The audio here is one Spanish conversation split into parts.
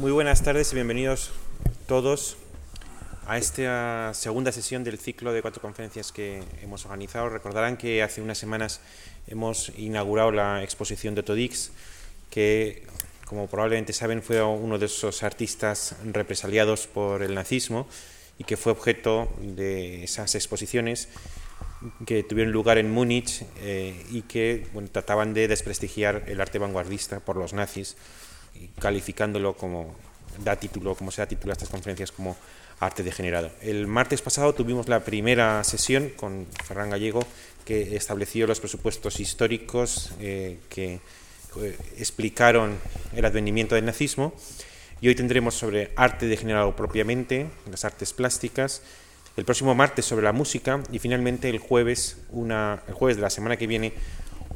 Muy buenas tardes y bienvenidos todos a esta segunda sesión del ciclo de cuatro conferencias que hemos organizado. Recordarán que hace unas semanas hemos inaugurado la exposición de Todix, que, como probablemente saben, fue uno de esos artistas represaliados por el nazismo y que fue objeto de esas exposiciones que tuvieron lugar en Múnich eh, y que trataban de desprestigiar el arte vanguardista por los nazis, calificándolo como da título, como se da título a estas conferencias como arte degenerado. El martes pasado tuvimos la primera sesión con Ferran Gallego que estableció los presupuestos históricos eh, que eh, explicaron el advenimiento del nazismo y hoy tendremos sobre arte degenerado propiamente, las artes plásticas, el próximo martes sobre la música y finalmente el jueves, una, el jueves de la semana que viene,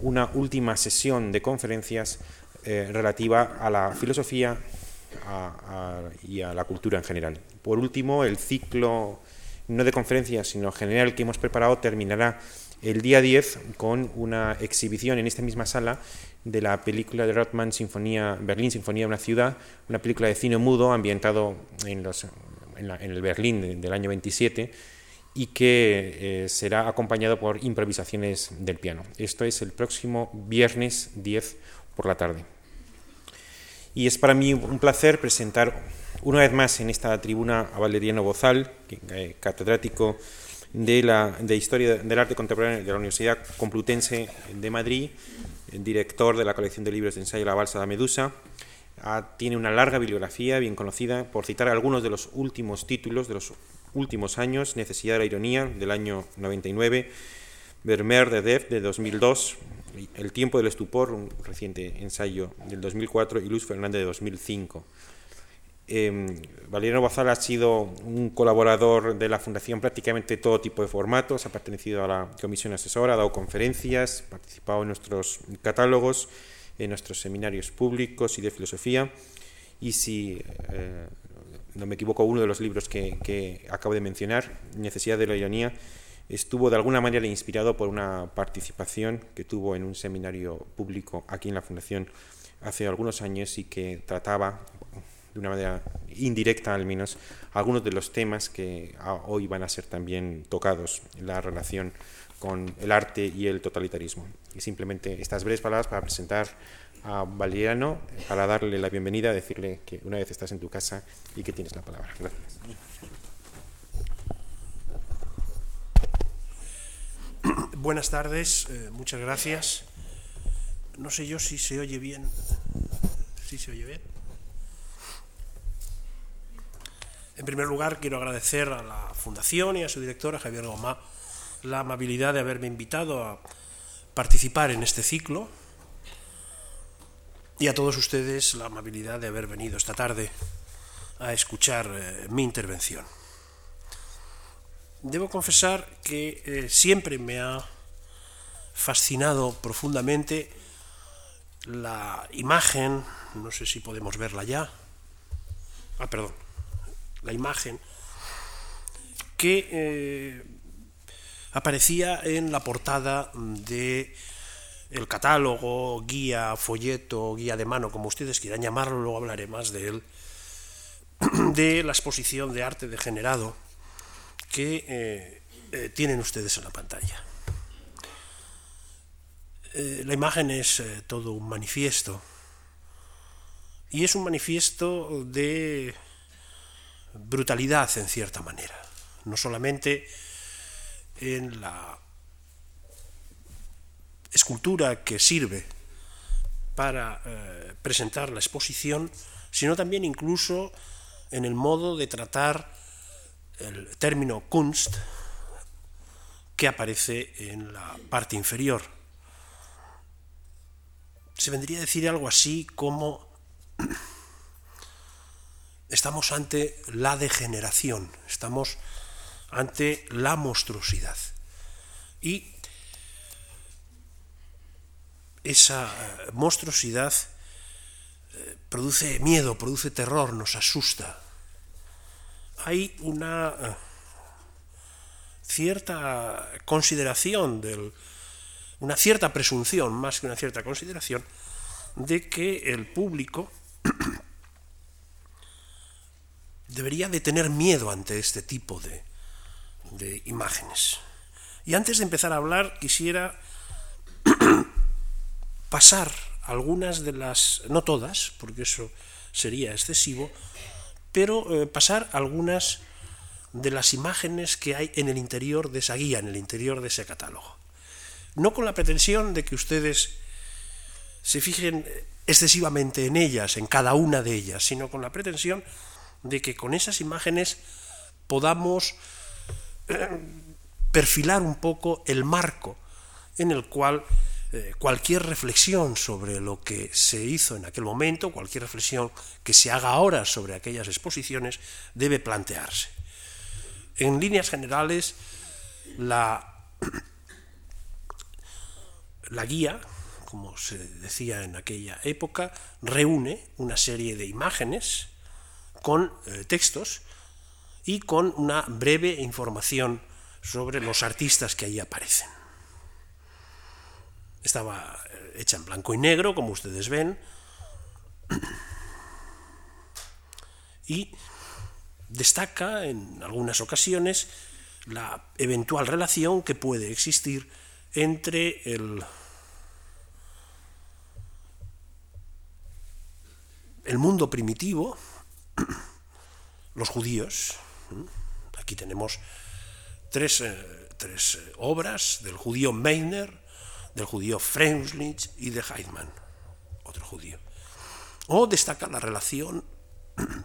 una última sesión de conferencias eh, relativa a la filosofía y a la cultura en general. Por último, el ciclo no de conferencias, sino general que hemos preparado terminará el día 10 con una exhibición en esta misma sala de la película de Rothman, Sinfonía, Berlín, Sinfonía de una ciudad, una película de cine mudo ambientado en los en, el Berlín del año 27 y que eh, será acompañado por improvisaciones del piano. Esto es el próximo viernes 10 por la tarde. Y es para mí un placer presentar una vez más en esta tribuna a Valeriano Bozal, eh, catedrático de, la, de Historia del Arte Contemporáneo de la Universidad Complutense de Madrid, director de la colección de libros de ensayo La Balsa de Medusa, tiene una larga bibliografía bien conocida, por citar algunos de los últimos títulos de los últimos años, Necesidad de la Ironía del año 99, Vermeer de Dev de 2002, El tiempo del estupor, un reciente ensayo del 2004, y Luz Fernández de 2005. Eh, Valeriano Bozal ha sido un colaborador de la Fundación prácticamente todo tipo de formatos, ha pertenecido a la comisión asesora, ha dado conferencias, participado en nuestros catálogos, en nuestros seminarios públicos y de filosofía. Y si eh, no me equivoco, uno de los libros que, acabo de mencionar, Necesidad de la ironía, estuvo de alguna manera inspirado por una participación que tuvo en un seminario público aquí en la Fundación hace algunos años y que trataba de una manera indirecta al menos algunos de los temas que hoy van a ser también tocados en la relación con el arte y el totalitarismo. Y simplemente estas breves palabras para presentar a Valeriano, para darle la bienvenida, decirle que una vez estás en tu casa y que tienes la palabra. Gracias. Buenas tardes, eh, muchas gracias. No sé yo si se oye bien. ¿Sí se oye bien? En primer lugar, quiero agradecer a la Fundación y a su directora, Javier Gomá, la amabilidad de haberme invitado a participar en este ciclo y a todos ustedes la amabilidad de haber venido esta tarde a escuchar eh, mi intervención. Debo confesar que eh, siempre me ha fascinado profundamente la imagen, no sé si podemos verla ya, ah, perdón, la imagen que eh, aparecía en la portada de el catálogo, guía, folleto, guía de mano, como ustedes quieran llamarlo, luego hablaré más de él, de la exposición de arte degenerado que eh, eh, tienen ustedes en la pantalla. Eh, la imagen es todo un manifiesto y es un manifiesto de brutalidad en cierta manera, no solamente en la escultura que sirve para presentar la exposición, sino también incluso en el modo de tratar el término Kunst que aparece en la parte inferior. Se vendría a decir algo así como estamos ante la degeneración, estamos ante la monstruosidad. Y esa eh, monstruosidad eh, produce miedo, produce terror, nos asusta. Hay una eh, cierta consideración del una cierta presunción, más que una cierta consideración, de que el público debería de tener miedo ante este tipo de, de imágenes. Y antes de empezar a hablar, quisiera pasar algunas de las, no todas, porque eso sería excesivo, pero eh, pasar algunas de las imágenes que hay en el interior de esa guía, en el interior de ese catálogo. No con la pretensión de que ustedes se fijen excesivamente en ellas, en cada una de ellas, sino con la pretensión de que con esas imágenes podamos eh, perfilar un poco el marco en el cual eh, cualquier reflexión sobre lo que se hizo en aquel momento, cualquier reflexión que se haga ahora sobre aquellas exposiciones, debe plantearse. En líneas generales, la, guía, como se decía en aquella época, reúne una serie de imágenes con eh, textos y con una breve información sobre los artistas que allí aparecen. Estaba eh, hecha en blanco y negro, como ustedes ven, y destaca en algunas ocasiones la eventual relación que puede existir entre el, el mundo primitivo, los judíos, aquí tenemos tres, eh, tres eh, obras del judío Meiner, del judío Freundlich y de Heidmann, otro judío. O destaca la relación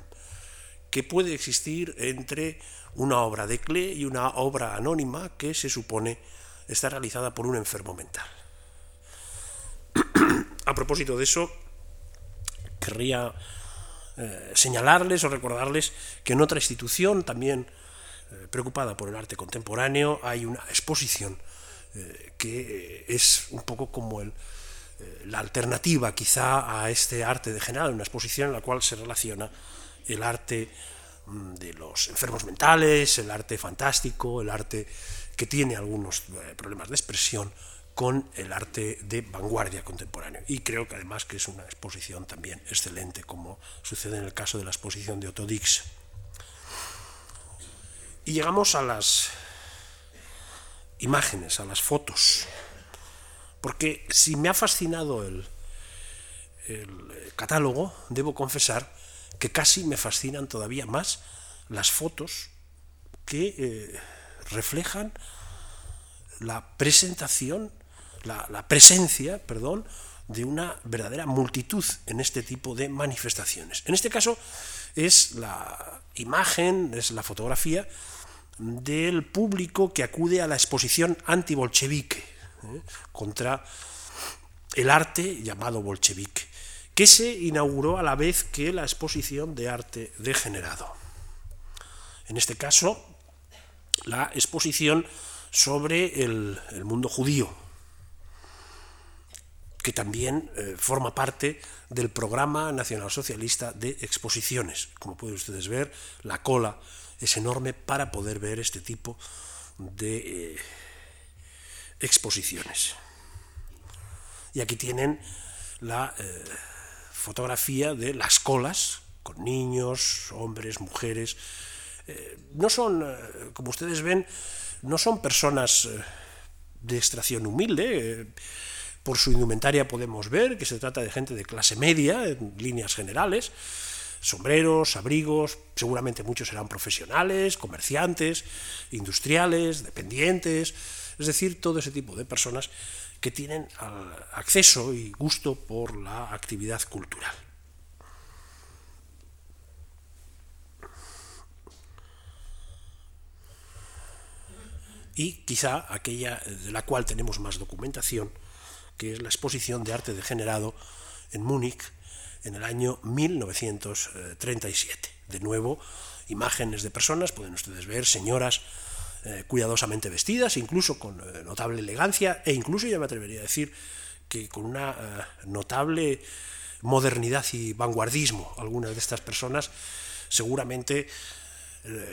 que puede existir entre una obra de Klee y una obra anónima que se supone está realizada por un enfermo mental. A propósito de eso, querría eh, señalarles o recordarles que en otra institución también eh, preocupada por el arte contemporáneo hay una exposición eh, que es un poco como el, eh, la alternativa quizá a este arte de general, una exposición en la cual se relaciona el arte mm, de los enfermos mentales, el arte fantástico, el arte que tiene algunos eh, problemas de expresión con el arte de vanguardia contemporáneo. Y creo que además que es una exposición también excelente, como sucede en el caso de la exposición de Otto Dix. Y llegamos a las imágenes, a las fotos. Porque si me ha fascinado el, el catálogo, debo confesar que casi me fascinan todavía más las fotos que eh, reflejan la presentación, la, la, presencia, perdón, de una verdadera multitud en este tipo de manifestaciones. En este caso es la imagen, es la fotografía del público que acude a la exposición anti-bolchevique ¿eh? contra el arte llamado bolchevique, que se inauguró a la vez que la exposición de arte degenerado. En este caso, la exposición sobre el, mundo judío, que también eh, forma parte del programa nacionalsocialista de exposiciones. Como pueden ustedes ver, la cola es enorme para poder ver este tipo de eh, exposiciones. Y aquí tienen la eh, fotografía de las colas con niños, hombres, mujeres. Eh, no son, como ustedes ven, no son personas de extracción humilde. Por su indumentaria podemos ver que se trata de gente de clase media, en líneas generales, sombreros, abrigos, seguramente muchos serán profesionales, comerciantes, industriales, dependientes, es decir, todo ese tipo de personas que tienen acceso y gusto por la actividad cultural. Y quizá aquella de la cual tenemos más documentación, que es la exposición de arte degenerado en Múnich en el año 1937. De nuevo, imágenes de personas, pueden ustedes ver señoras eh, cuidadosamente vestidas, incluso con eh, notable elegancia, e incluso yo me atrevería a decir que con una eh, notable modernidad y vanguardismo. Algunas de estas personas seguramente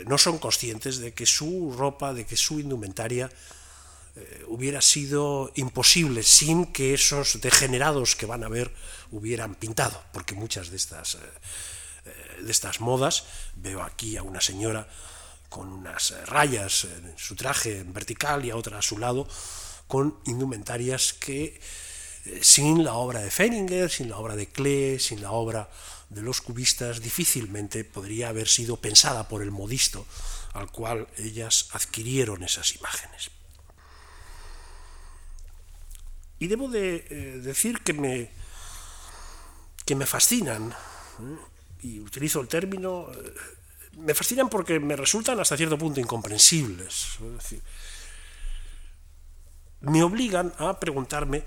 no son conscientes de que su ropa, de que su indumentaria hubiera sido imposible sin que esos degenerados que van a ver hubieran pintado, porque muchas de estas eh, eh, de estas modas. Veo aquí a una señora con unas rayas en su traje en vertical y a otra a su lado con indumentarias que eh, sin la obra de Feininger, sin la obra de Klee, sin la obra de los cubistas, difícilmente podría haber sido pensada por el modisto al cual ellas adquirieron esas imágenes. Y debo de eh, decir que me, que me fascinan, ¿eh? y utilizo el término, eh, me fascinan porque me resultan hasta cierto punto incomprensibles. me obligan a preguntarme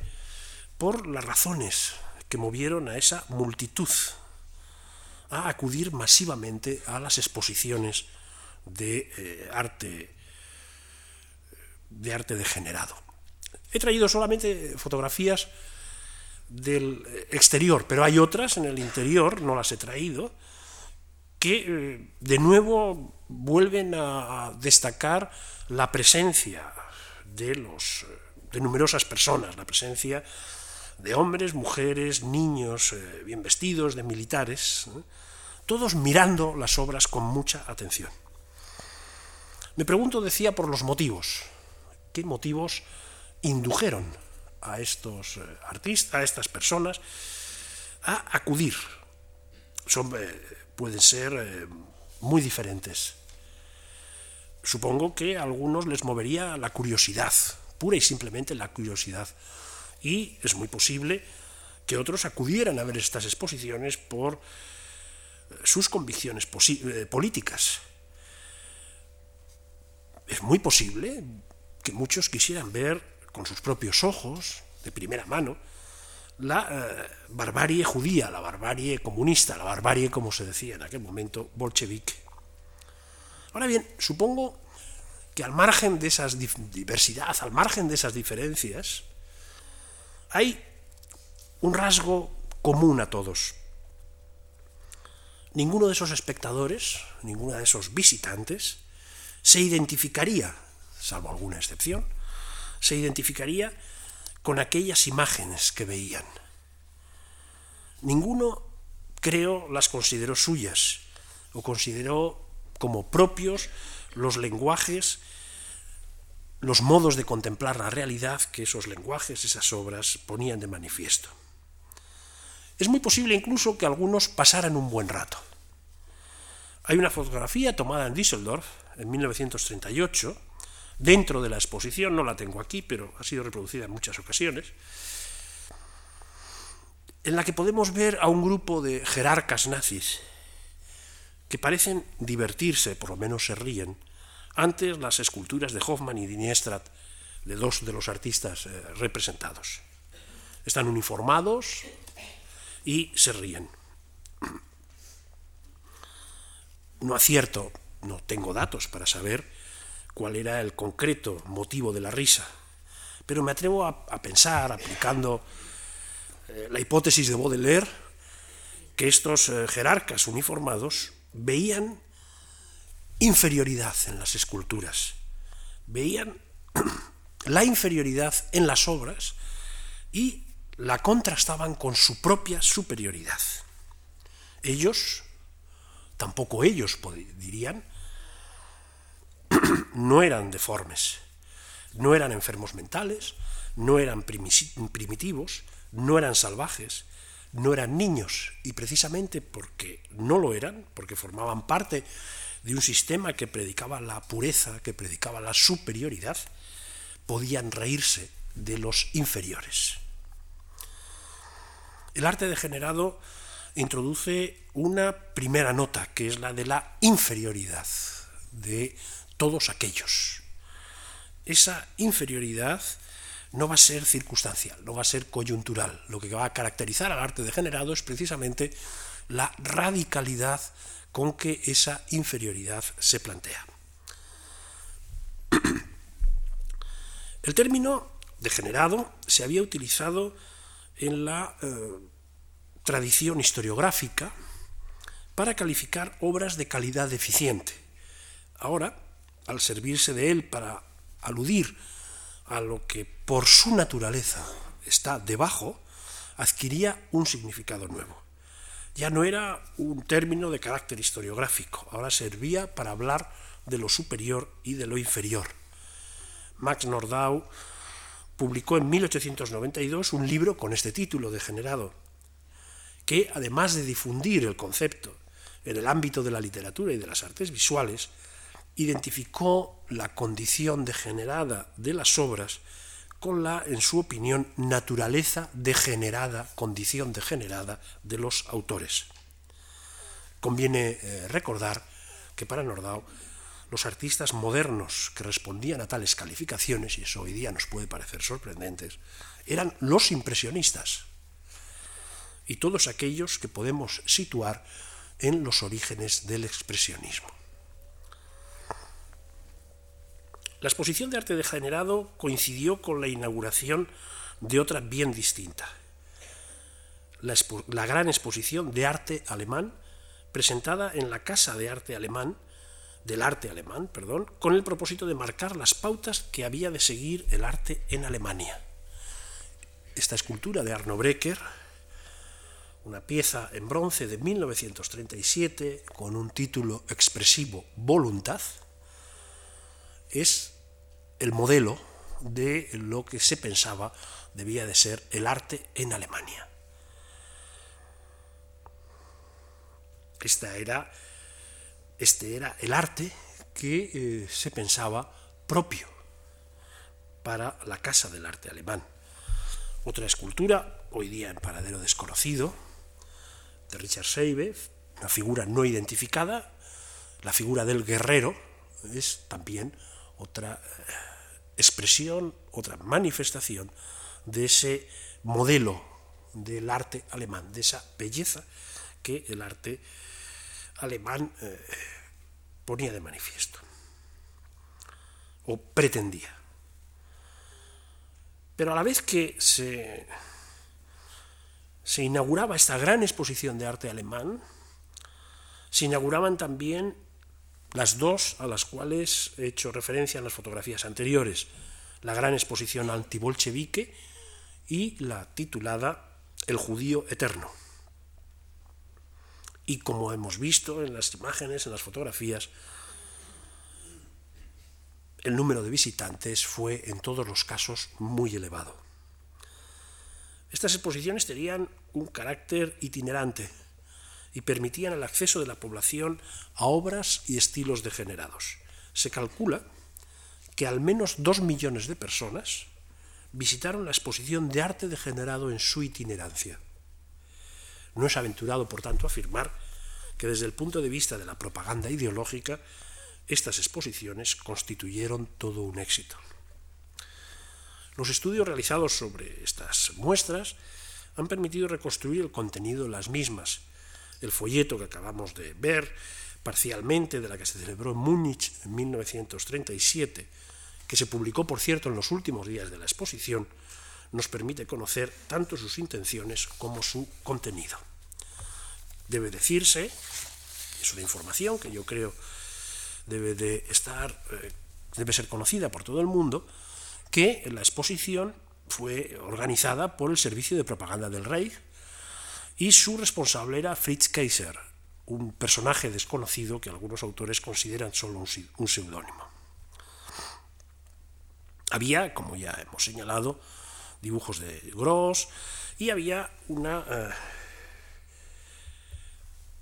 por las razones que movieron a esa multitud a acudir masivamente a las exposiciones de arte de arte degenerado. He traído solamente fotografías del exterior, pero hay otras en el interior, no las he traído, que eh, de nuevo vuelven a destacar la presencia de los de numerosas personas, la presencia de hombres, mujeres, niños eh, bien vestidos, de militares, todos mirando las obras con mucha atención. Me pregunto, decía, por los motivos. ¿Qué motivos indujeron a estos eh, artistas, a estas personas, a acudir. Son, eh, pueden ser eh, muy diferentes. Supongo que a algunos les movería la curiosidad, pura y simplemente la curiosidad. Y es muy posible que otros acudieran a ver estas exposiciones por sus convicciones políticas. Es muy posible que muchos quisieran ver con sus propios ojos, de primera mano, la eh, barbarie judía, la barbarie comunista, la barbarie, como se decía en aquel momento, bolchevique. Ahora bien, supongo que al margen de esas diversidad, al margen de esas diferencias, hay un rasgo común a todos. Ninguno de esos espectadores, ninguno de esos visitantes, se identificaría, salvo alguna excepción, se identificaría con aquellas imágenes que veían. Ninguno, creo, las consideró suyas o consideró como propios los lenguajes, los modos de contemplar la realidad que esos lenguajes, esas obras ponían de manifiesto. Es muy posible incluso que algunos pasaran un buen rato. Hay una fotografía tomada en Düsseldorf en 1938 dentro de la exposición, no la tengo aquí, pero ha sido reproducida en muchas ocasiones, en la que podemos ver a un grupo de jerarcas nazis que parecen divertirse, por lo menos se ríen, ante las esculturas de Hoffmann y Diniestrat, de dos de los artistas eh, representados. Están uniformados y se ríen. No acierto, no tengo datos para saber cuál era el concreto motivo de la risa, pero me atrevo a, pensar, aplicando eh, la hipótesis de Baudelaire, que estos eh, jerarcas uniformados veían inferioridad en las esculturas, veían la inferioridad en las obras y la contrastaban con su propia superioridad. Ellos, tampoco ellos dirían, no eran deformes, no eran enfermos mentales, no eran primitivos, no eran salvajes, no eran niños, y precisamente porque no lo eran, porque formaban parte de un sistema que predicaba la pureza, que predicaba la superioridad, podían reírse de los inferiores. El arte degenerado introduce una primera nota, que es la de la inferioridad, de todos aquellos. Esa inferioridad no va a ser circunstancial, no va a ser coyuntural. Lo que va a caracterizar al arte degenerado es precisamente la radicalidad con que esa inferioridad se plantea. El término degenerado se había utilizado en la eh, tradición historiográfica para calificar obras de calidad deficiente. Ahora, al servirse de él para aludir a lo que por su naturaleza está debajo, adquiría un significado nuevo. ya no era un término de carácter historiográfico, ahora servía para hablar de lo superior y de lo inferior. Max Nordau publicó en 1892 un libro con este título, Degenerado, que además de difundir el concepto en el ámbito de la literatura y de las artes visuales, identificó la condición degenerada de las obras con la, en su opinión, naturaleza degenerada, condición degenerada de los autores. Conviene eh, recordar que para Nordau los artistas modernos que respondían a tales calificaciones, y eso hoy día nos puede parecer sorprendentes, eran los impresionistas y todos aquellos que podemos situar en los orígenes del expresionismo. La exposición de arte degenerado coincidió con la inauguración de otra bien distinta, la, gran exposición de arte alemán presentada en la Casa de Arte Alemán, del arte alemán, perdón, con el propósito de marcar las pautas que había de seguir el arte en Alemania. Esta escultura de Arno Brecker, una pieza en bronce de 1937 con un título expresivo Voluntad, es el modelo de lo que se pensaba debía de ser el arte en Alemania. Esta era, este era el arte que eh, se pensaba propio para la Casa del Arte Alemán. Otra escultura, hoy día en paradero desconocido, de Richard Seibe, una figura no identificada, la figura del guerrero, es también otra eh, expresión, otra manifestación de ese modelo del arte alemán, de esa belleza que el arte alemán eh, ponía de manifiesto o pretendía. Pero a la vez que se, se inauguraba esta gran exposición de arte alemán, se inauguraban también las dos a las cuales he hecho referencia en las fotografías anteriores, la gran exposición antibolchevique y la titulada El judío eterno. Y como hemos visto en las imágenes, en las fotografías, el número de visitantes fue en todos los casos muy elevado. Estas exposiciones tenían un carácter itinerante, y permitían el acceso de la población a obras y estilos degenerados. Se calcula que al menos dos millones de personas visitaron la exposición de arte degenerado en su itinerancia. No es aventurado, por tanto, afirmar que desde el punto de vista de la propaganda ideológica, estas exposiciones constituyeron todo un éxito. Los estudios realizados sobre estas muestras han permitido reconstruir el contenido de las mismas el folleto que acabamos de ver, parcialmente de la que se celebró en Múnich en 1937, que se publicó, por cierto, en los últimos días de la exposición, nos permite conocer tanto sus intenciones como su contenido. Debe decirse, es una información que yo creo debe de estar, eh, debe ser conocida por todo el mundo, que la exposición fue organizada por el Servicio de Propaganda del Reich, y su responsable era Fritz Kaiser, un personaje desconocido que algunos autores consideran solo un seudónimo. Había, como ya hemos señalado, dibujos de Gross y había una eh,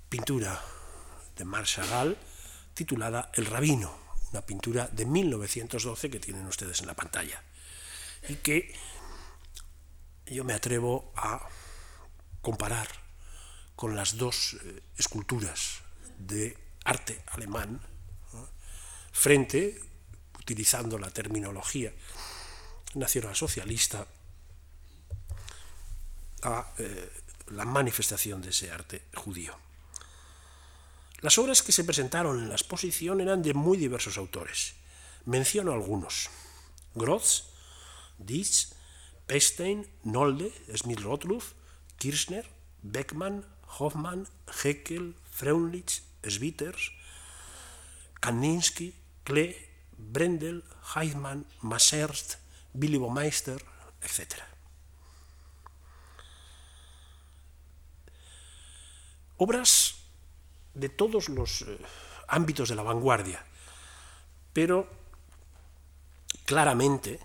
pintura de Marshall titulada El Rabino, una pintura de 1912 que tienen ustedes en la pantalla y que yo me atrevo a comparar con las dos eh, esculturas de arte alemán frente, utilizando la terminología nacional socialista, a eh, la manifestación de ese arte judío. Las obras que se presentaron en la exposición eran de muy diversos autores. Menciono algunos. Grotz, Dietz, Pestein, Nolde, Smith-Rottluff, Kirchner, Beckmann, Hoffmann, Heckel, Freundlich, Schwitters, Kandinsky, Klee, Brendel, Heidmann, Masserst, Billy Baumeister, etc. Obras de todos los eh, ámbitos de la vanguardia, pero claramente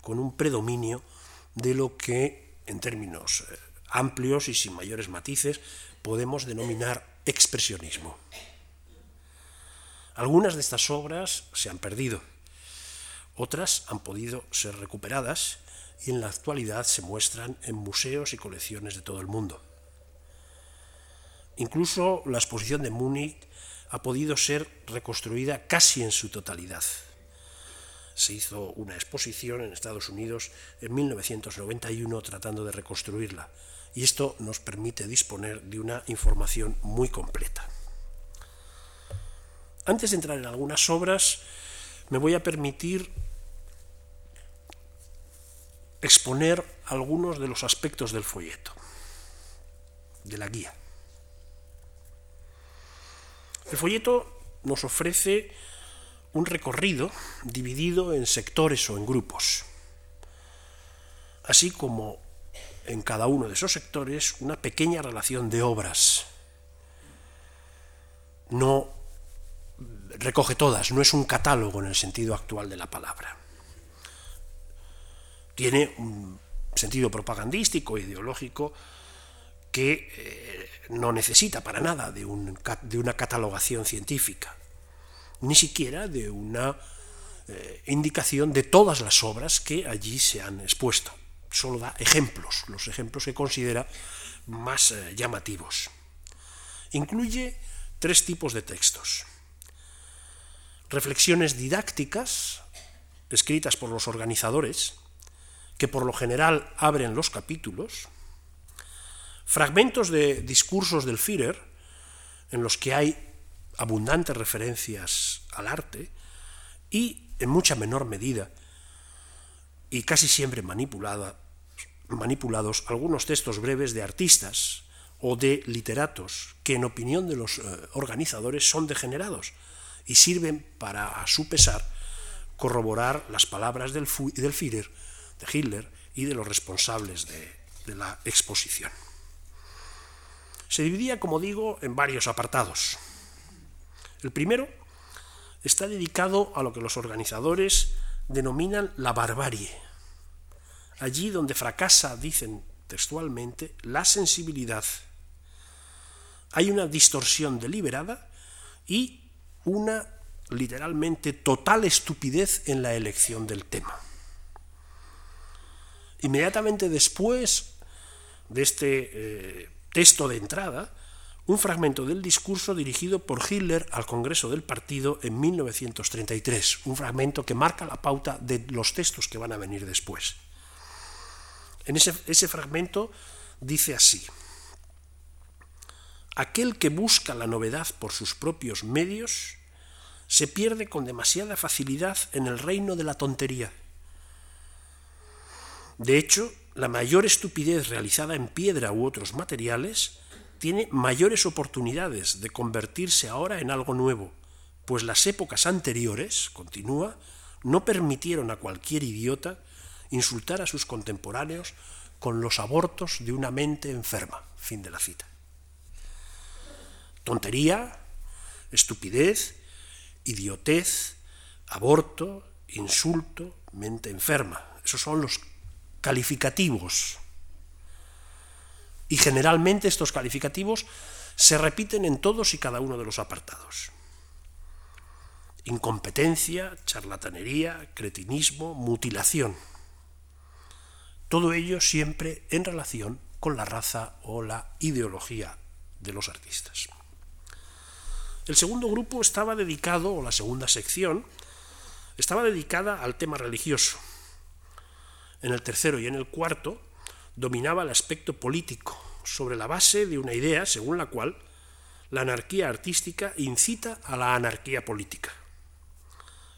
con un predominio de lo que, en términos eh, amplios y sin mayores matices, podemos denominar expresionismo. Algunas de estas obras se han perdido, otras han podido ser recuperadas y en la actualidad se muestran en museos y colecciones de todo el mundo. Incluso la exposición de Múnich ha podido ser reconstruida casi en su totalidad. Se hizo una exposición en Estados Unidos en 1991 tratando de reconstruirla y esto nos permite disponer de una información muy completa. Antes de entrar en algunas obras, me voy a permitir exponer algunos de los aspectos del folleto, de la guía. El folleto nos ofrece un recorrido dividido en sectores o en grupos, así como en cada uno de esos sectores una pequeña relación de obras. No recoge todas, no es un catálogo en el sentido actual de la palabra. Tiene un sentido propagandístico, ideológico, que eh, no necesita para nada de, de, una catalogación científica, ni siquiera de una eh, indicación de todas las obras que allí se han expuesto. Solo da ejemplos, los ejemplos que considera más eh, llamativos. Incluye tres tipos de textos. Reflexiones didácticas, escritas por los organizadores, que por lo general abren los capítulos, fragmentos de discursos del Führer, en los que hay abundantes referencias al arte, y, en mucha menor medida, y casi siempre manipulados, algunos textos breves de artistas o de literatos que, en opinión de los eh, organizadores, son degenerados y sirven para, a su pesar, corroborar las palabras del, del Führer de Hitler y de los responsables de, de la exposición. Se dividía, como digo, en varios apartados. El primero está dedicado a lo que los organizadores denominan la barbarie, allí donde fracasa, dicen textualmente, la sensibilidad. Hay una distorsión deliberada y una literalmente total estupidez en la elección del tema. Inmediatamente después de este eh, texto de entrada, un fragmento del discurso dirigido por Hitler al Congreso del Partido en 1933, un fragmento que marca la pauta de los textos que van a venir después. En ese, ese fragmento dice así, aquel que busca la novedad por sus propios medios se pierde con demasiada facilidad en el reino de la tontería de hecho, la mayor estupidez realizada en piedra u otros materiales tiene mayores oportunidades de convertirse ahora en algo nuevo, pues las épocas anteriores, continúa, no permitieron a cualquier idiota insultar a sus contemporáneos con los abortos de una mente enferma. Fin de la cita. Tontería, estupidez, idiotez, aborto, insulto, mente enferma. Esos son los calificativos. Y generalmente estos calificativos se repiten en todos y cada uno de los apartados. Incompetencia, charlatanería, cretinismo, mutilación. Todo ello siempre en relación con la raza o la ideología de los artistas. El segundo grupo estaba dedicado, o la segunda sección, estaba dedicada al tema religioso en el tercero y en el cuarto dominaba el aspecto político, sobre la base de una idea según la cual la anarquía artística incita a la anarquía política.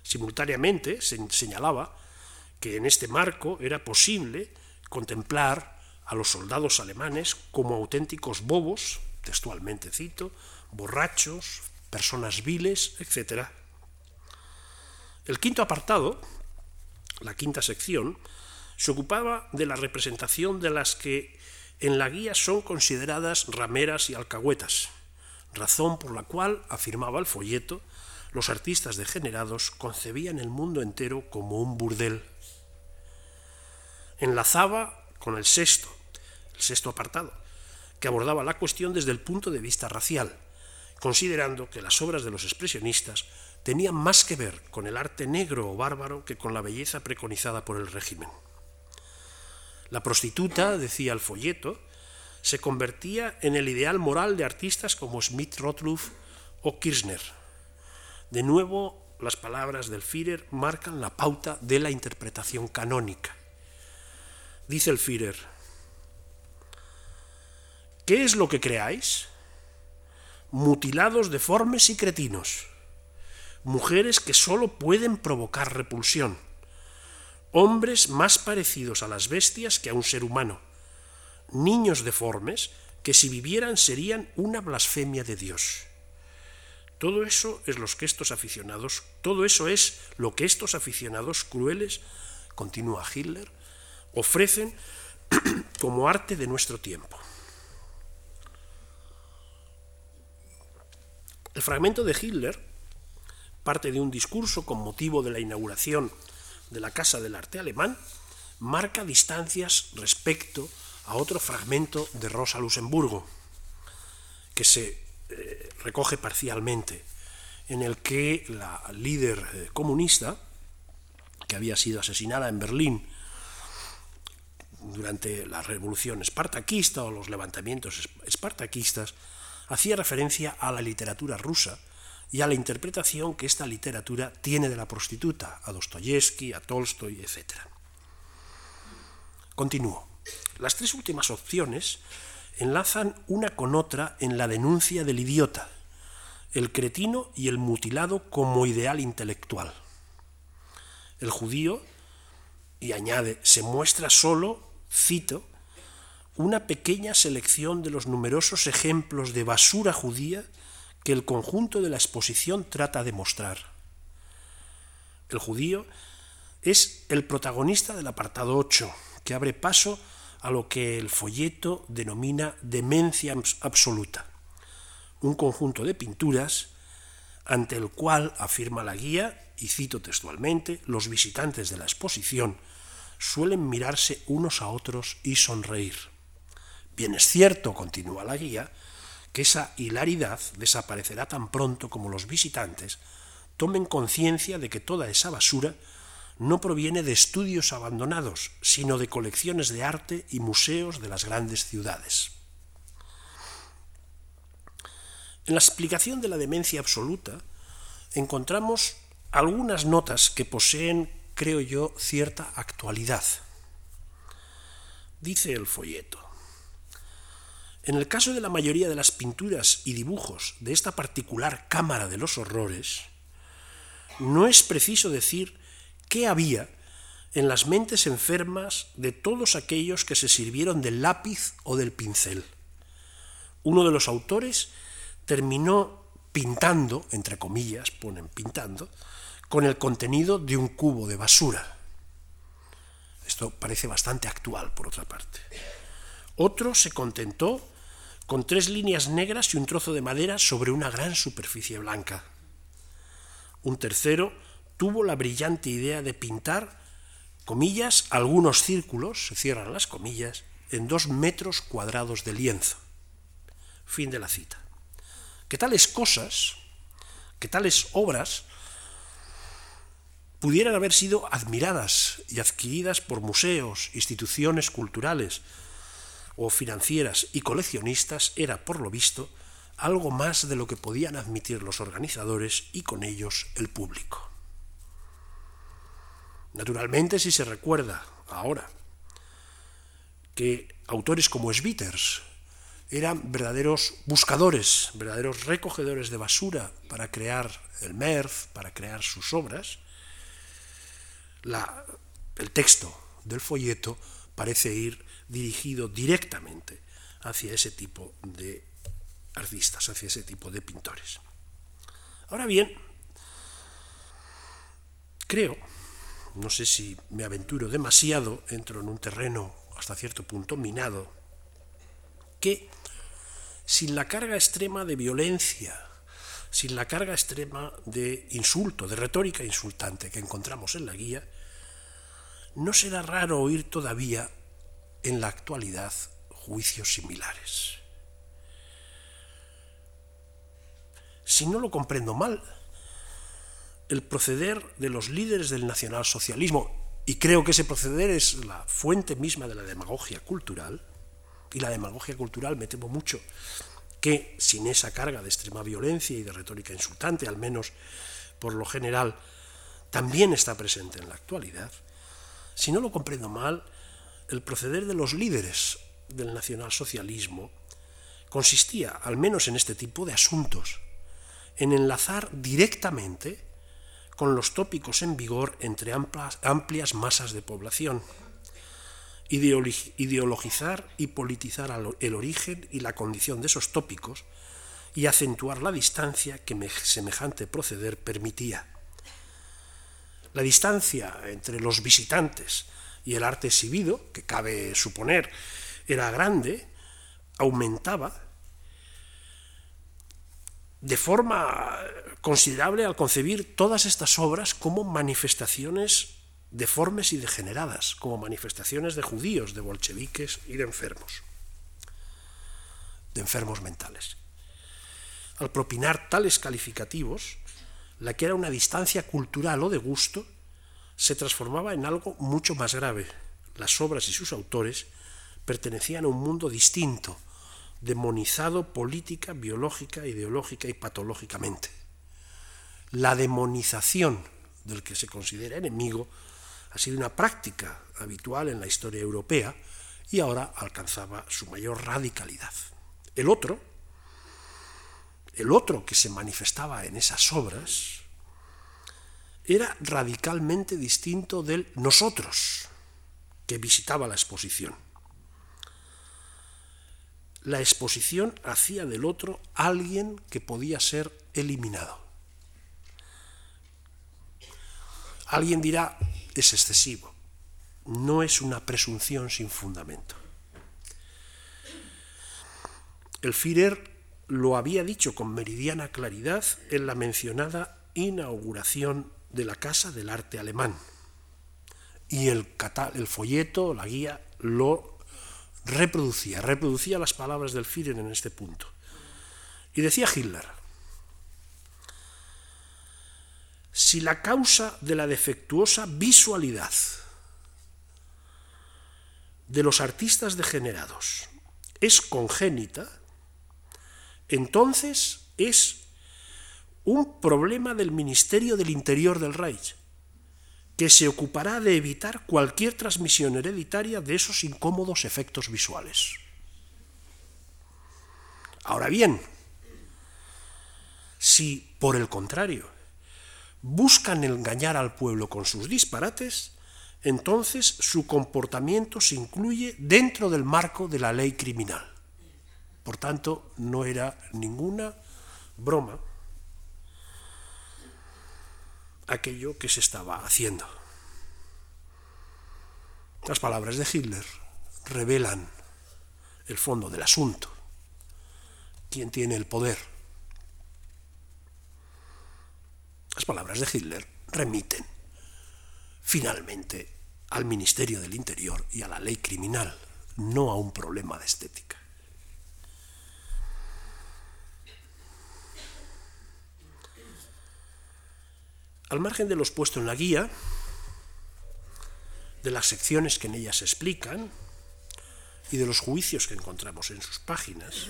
Simultáneamente se señalaba que en este marco era posible contemplar a los soldados alemanes como auténticos bobos, textualmente cito, borrachos, personas viles, etc. El quinto apartado, la quinta sección, se ocupaba de la representación de las que en la guía son consideradas rameras y alcahuetas, razón por la cual, afirmaba el folleto, los artistas degenerados concebían el mundo entero como un burdel. Enlazaba con el sexto, el sexto apartado, que abordaba la cuestión desde el punto de vista racial, considerando que las obras de los expresionistas tenían más que ver con el arte negro o bárbaro que con la belleza preconizada por el régimen. La prostituta, decía el folleto, se convertía en el ideal moral de artistas como Smith Rothluff o Kirchner. De nuevo, las palabras del Führer marcan la pauta de la interpretación canónica. Dice el Führer, ¿qué es lo que creáis? Mutilados deformes y cretinos, mujeres que sólo pueden provocar repulsión, hombres más parecidos a las bestias que a un ser humano, niños deformes que si vivieran serían una blasfemia de Dios. Todo eso es lo que estos aficionados, todo eso es lo que estos aficionados crueles, continúa Hitler, ofrecen como arte de nuestro tiempo. El fragmento de Hitler parte de un discurso con motivo de la inauguración de la Casa del Arte Alemán, marca distancias respecto a otro fragmento de Rosa Luxemburgo, que se eh, recoge parcialmente, en el que la líder eh, comunista, que había sido asesinada en Berlín durante la revolución espartaquista o los levantamientos espartaquistas, hacía referencia a la literatura rusa y a la interpretación que esta literatura tiene de la prostituta, a Dostoyevsky, a Tolstoy, etc. Continúo. Las tres últimas opciones enlazan una con otra en la denuncia del idiota, el cretino y el mutilado como ideal intelectual. El judío, y añade, se muestra solo, cito, una pequeña selección de los numerosos ejemplos de basura judía que el conjunto de la exposición trata de mostrar. El judío es el protagonista del apartado 8, que abre paso a lo que el folleto denomina demencia absoluta, un conjunto de pinturas ante el cual, afirma la guía, y cito textualmente, los visitantes de la exposición suelen mirarse unos a otros y sonreír. Bien es cierto, continúa la guía, que esa hilaridad desaparecerá tan pronto como los visitantes tomen conciencia de que toda esa basura no proviene de estudios abandonados, sino de colecciones de arte y museos de las grandes ciudades. En la explicación de la demencia absoluta encontramos algunas notas que poseen, creo yo, cierta actualidad. Dice el folleto. En el caso de la mayoría de las pinturas y dibujos de esta particular Cámara de los Horrores, no es preciso decir qué había en las mentes enfermas de todos aquellos que se sirvieron del lápiz o del pincel. Uno de los autores terminó pintando, entre comillas, ponen pintando, con el contenido de un cubo de basura. Esto parece bastante actual, por otra parte. Otro se contentó con tres líneas negras y un trozo de madera sobre una gran superficie blanca. Un tercero tuvo la brillante idea de pintar, comillas, algunos círculos, se cierran las comillas, en dos metros cuadrados de lienzo. Fin de la cita. Que tales cosas, que tales obras, pudieran haber sido admiradas y adquiridas por museos, instituciones culturales, o financieras y coleccionistas era, por lo visto, algo más de lo que podían admitir los organizadores y con ellos el público. Naturalmente, si se recuerda ahora que autores como Sviters eran verdaderos buscadores, verdaderos recogedores de basura para crear el MERF, para crear sus obras, el texto del folleto parece ir dirigido directamente hacia ese tipo de artistas, hacia ese tipo de pintores. Ahora bien, creo, no sé si me aventuro demasiado, entro en un terreno hasta cierto punto minado, que sin la carga extrema de violencia, sin la carga extrema de insulto, de retórica insultante que encontramos en la guía, no será raro oír todavía en la actualidad juicios similares. Si no lo comprendo mal, el proceder de los líderes del nacionalsocialismo, y creo que ese proceder es la fuente misma de la demagogia cultural, y la demagogia cultural me temo mucho que sin esa carga de extrema violencia y de retórica insultante, al menos por lo general, también está presente en la actualidad, si no lo comprendo mal, el proceder de los líderes del nacionalsocialismo consistía, al menos en este tipo de asuntos, en enlazar directamente con los tópicos en vigor entre amplias, masas de población, ideologizar y politizar el origen y la condición de esos tópicos y acentuar la distancia que semejante proceder permitía. La distancia entre los visitantes y el arte exhibido, que cabe suponer era grande, aumentaba de forma considerable al concebir todas estas obras como manifestaciones deformes y degeneradas, como manifestaciones de judíos, de bolcheviques y de enfermos, de enfermos mentales. Al propinar tales calificativos, la que era una distancia cultural o de gusto, se transformaba en algo mucho más grave. Las obras y sus autores pertenecían a un mundo distinto, demonizado política, biológica, ideológica y patológicamente. La demonización del que se considera enemigo ha sido una práctica habitual en la historia europea y ahora alcanzaba su mayor radicalidad. El otro, el otro que se manifestaba en esas obras, era radicalmente distinto del nosotros que visitaba la exposición. La exposición hacía del otro alguien que podía ser eliminado. Alguien dirá, es excesivo. No es una presunción sin fundamento. El Führer lo había dicho con meridiana claridad en la mencionada inauguración de la Casa del Arte Alemán. Y el, el folleto, la guía, lo reproducía, reproducía las palabras del Führer en este punto. Y decía Hitler, si la causa de la defectuosa visualidad de los artistas degenerados es congénita, entonces es un problema del Ministerio del Interior del Reich, que se ocupará de evitar cualquier transmisión hereditaria de esos incómodos efectos visuales. Ahora bien, si por el contrario buscan engañar al pueblo con sus disparates, entonces su comportamiento se incluye dentro del marco de la ley criminal. Por tanto, no era ninguna broma aquello que se estaba haciendo. Las palabras de Hitler revelan el fondo del asunto. ¿Quién tiene el poder? Las palabras de Hitler remiten finalmente al Ministerio del Interior y a la ley criminal, no a un problema de estética. Al margen de los puestos en la guía, de las secciones que en ellas se explican y de los juicios que encontramos en sus páginas,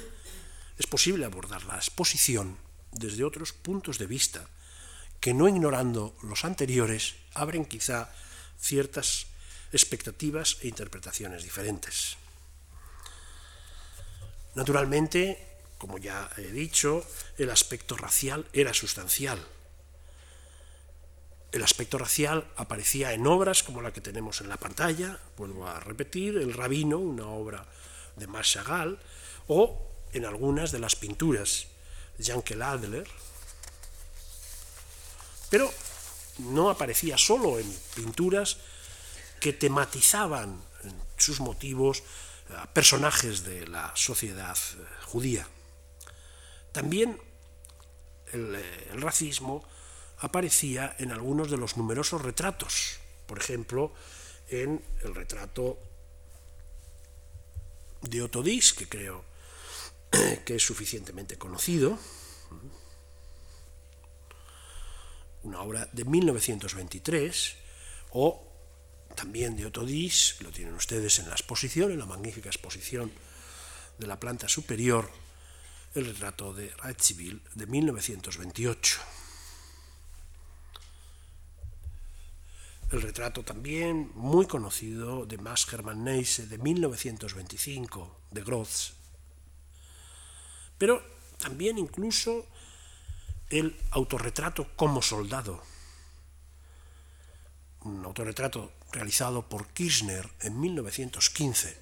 es posible abordar la exposición desde otros puntos de vista que no ignorando los anteriores abren quizá ciertas expectativas e interpretaciones diferentes. Naturalmente, como ya he dicho, el aspecto racial era sustancial el aspecto racial aparecía en obras como la que tenemos en la pantalla, vuelvo a repetir, El Rabino, una obra de Marc Chagall, o en algunas de las pinturas de Jankel Adler, pero no aparecía solo en pinturas que tematizaban sus motivos a personajes de la sociedad eh, judía. También el, eh, el, racismo aparecía en algunos de los numerosos retratos, por ejemplo, en el retrato de Otodís, que creo que es suficientemente conocido, una obra de 1923, o también de Otodís, lo tienen ustedes en la exposición, en la magnífica exposición de la planta superior, el retrato de Radziwill de 1928. El retrato también muy conocido de Max Hermann Neisse de 1925, de Groth. Pero también incluso el autorretrato como soldado, un autorretrato realizado por Kirchner en 1915,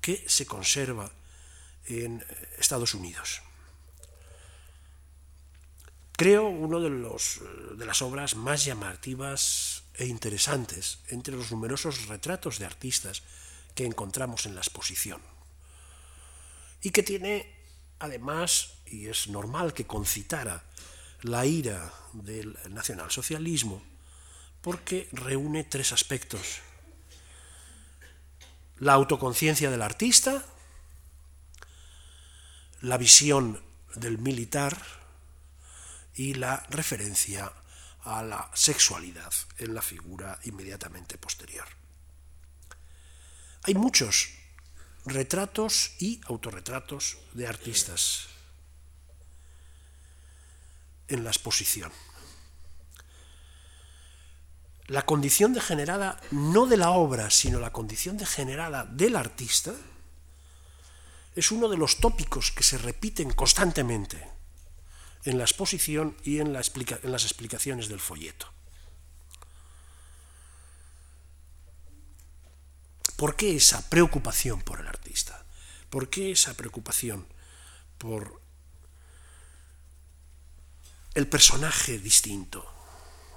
que se conserva en Estados Unidos. Creo uno de, los, de las obras más llamativas e interesantes entre los numerosos retratos de artistas que encontramos en la exposición. Y que tiene, además, y es normal que concitara la ira del nacionalsocialismo, porque reúne tres aspectos. La autoconciencia del artista, la visión del militar y la referencia a la sexualidad en la figura inmediatamente posterior. Hay muchos retratos y autorretratos de artistas en la exposición la condición degenerada no de la obra, sino la condición degenerada del artista, es uno de los tópicos que se repiten constantemente en la exposición y en, las explicaciones del folleto. ¿Por qué esa preocupación por el artista? ¿Por qué esa preocupación por el personaje distinto,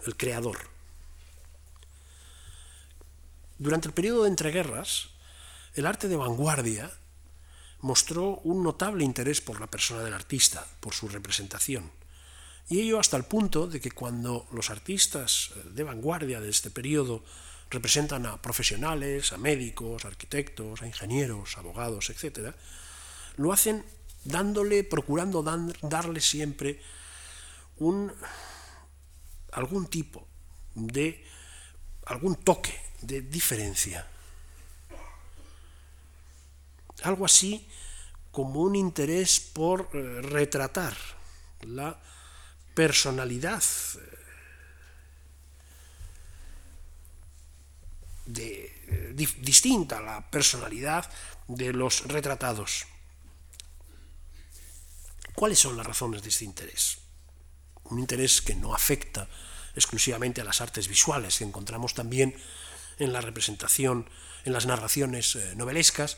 el creador? Durante el periodo de entreguerras, el arte de vanguardia mostró un notable interés por la persona del artista, por su representación. Y ello hasta el punto de que cuando los artistas de vanguardia de este periodo representan a profesionales, a médicos, arquitectos, a ingenieros, abogados, etc., lo hacen dándole, procurando darle siempre un, algún tipo de, algún toque de diferencia. Algo así como un interés por eh, retratar la personalidad eh, eh, distinta a la personalidad de los retratados. ¿Cuáles son las razones de este interés? Un interés que no afecta exclusivamente a las artes visuales, que encontramos también en la representación, en las narraciones novelescas,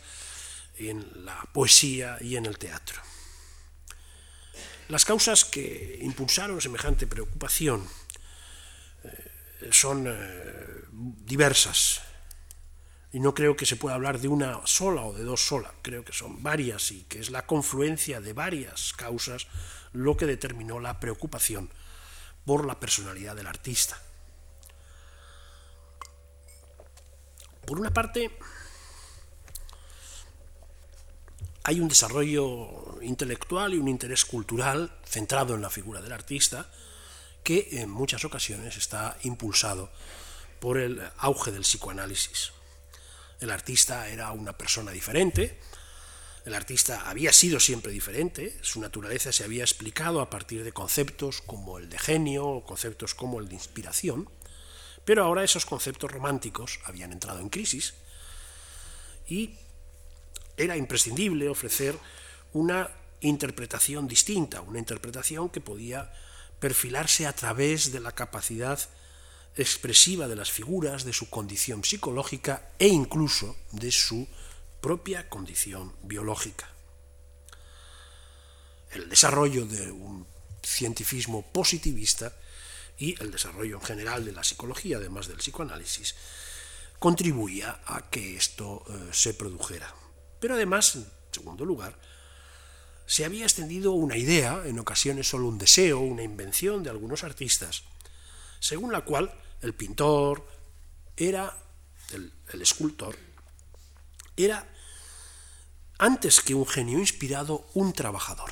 en la poesía y en el teatro. Las causas que impulsaron semejante preocupación eh, son eh, diversas y no creo que se pueda hablar de una sola o de dos solas, creo que son varias y que es la confluencia de varias causas lo que determinó la preocupación por la personalidad del artista. Por una parte, hay un desarrollo intelectual y un interés cultural centrado en la figura del artista que en muchas ocasiones está impulsado por el auge del psicoanálisis. El artista era una persona diferente, el artista había sido siempre diferente, su naturaleza se había explicado a partir de conceptos como el de genio, conceptos como el de inspiración, pero ahora esos conceptos románticos habían entrado en crisis y era imprescindible ofrecer una interpretación distinta, una interpretación que podía perfilarse a través de la capacidad expresiva de las figuras, de su condición psicológica e incluso de su propia condición biológica. El desarrollo de un cientifismo positivista y el desarrollo en general de la psicología, además del psicoanálisis, contribuía a que esto eh, se produjera. Pero además, en segundo lugar, se había extendido una idea, en ocasiones solo un deseo, una invención de algunos artistas, según la cual el pintor era, el, el escultor, era, antes que un genio inspirado, un trabajador.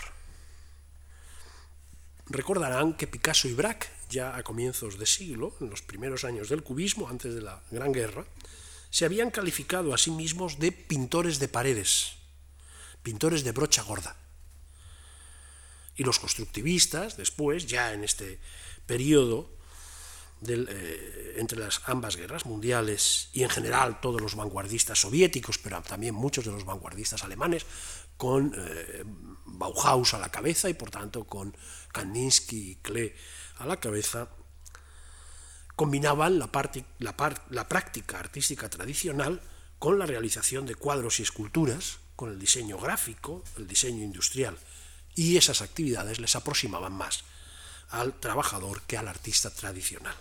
Recordarán que Picasso y Braque, ya a comienzos de siglo, en los primeros años del cubismo, antes de la Gran Guerra, se habían calificado a sí mismos de pintores de paredes, pintores de brocha gorda. Y los constructivistas, después, ya en este periodo eh, entre las ambas guerras mundiales y en general todos los vanguardistas soviéticos, pero también muchos de los vanguardistas alemanes, con eh, Bauhaus a la cabeza y por tanto con Kandinsky y Klee a la cabeza, combinaban la, práctica artística tradicional con la realización de cuadros y esculturas, con el diseño gráfico, el diseño industrial y esas actividades les aproximaban más al trabajador que al artista tradicional.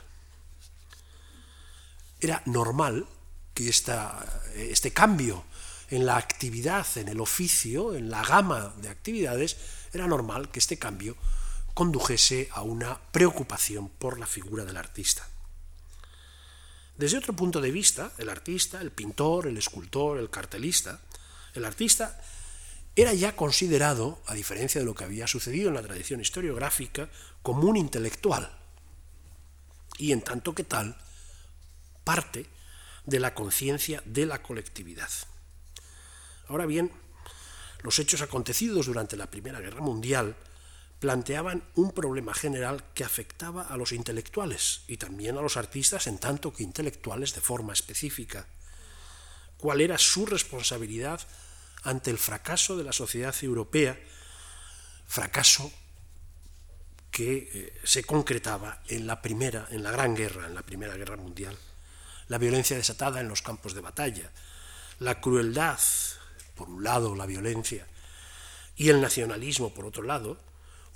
Era normal que este cambio en la actividad, en el oficio, en la gama de actividades, era normal que este cambio condujese a una preocupación por la figura del artista. Desde otro punto de vista, el artista, el pintor, el escultor, el cartelista, el artista era ya considerado, a diferencia de lo que había sucedido en la tradición historiográfica, como un intelectual y en tanto que tal parte de la conciencia de la colectividad. Ahora bien, los hechos acontecidos durante la Primera Guerra Mundial planteaban un problema general que afectaba a los intelectuales y también a los artistas en tanto que intelectuales de forma específica. ¿Cuál era su responsabilidad ante el fracaso de la sociedad europea, fracaso que eh, se concretaba en la primera, en la Gran Guerra, en la Primera Guerra Mundial, la violencia desatada en los campos de batalla, la crueldad, por un lado, la violencia, y el nacionalismo, por otro lado,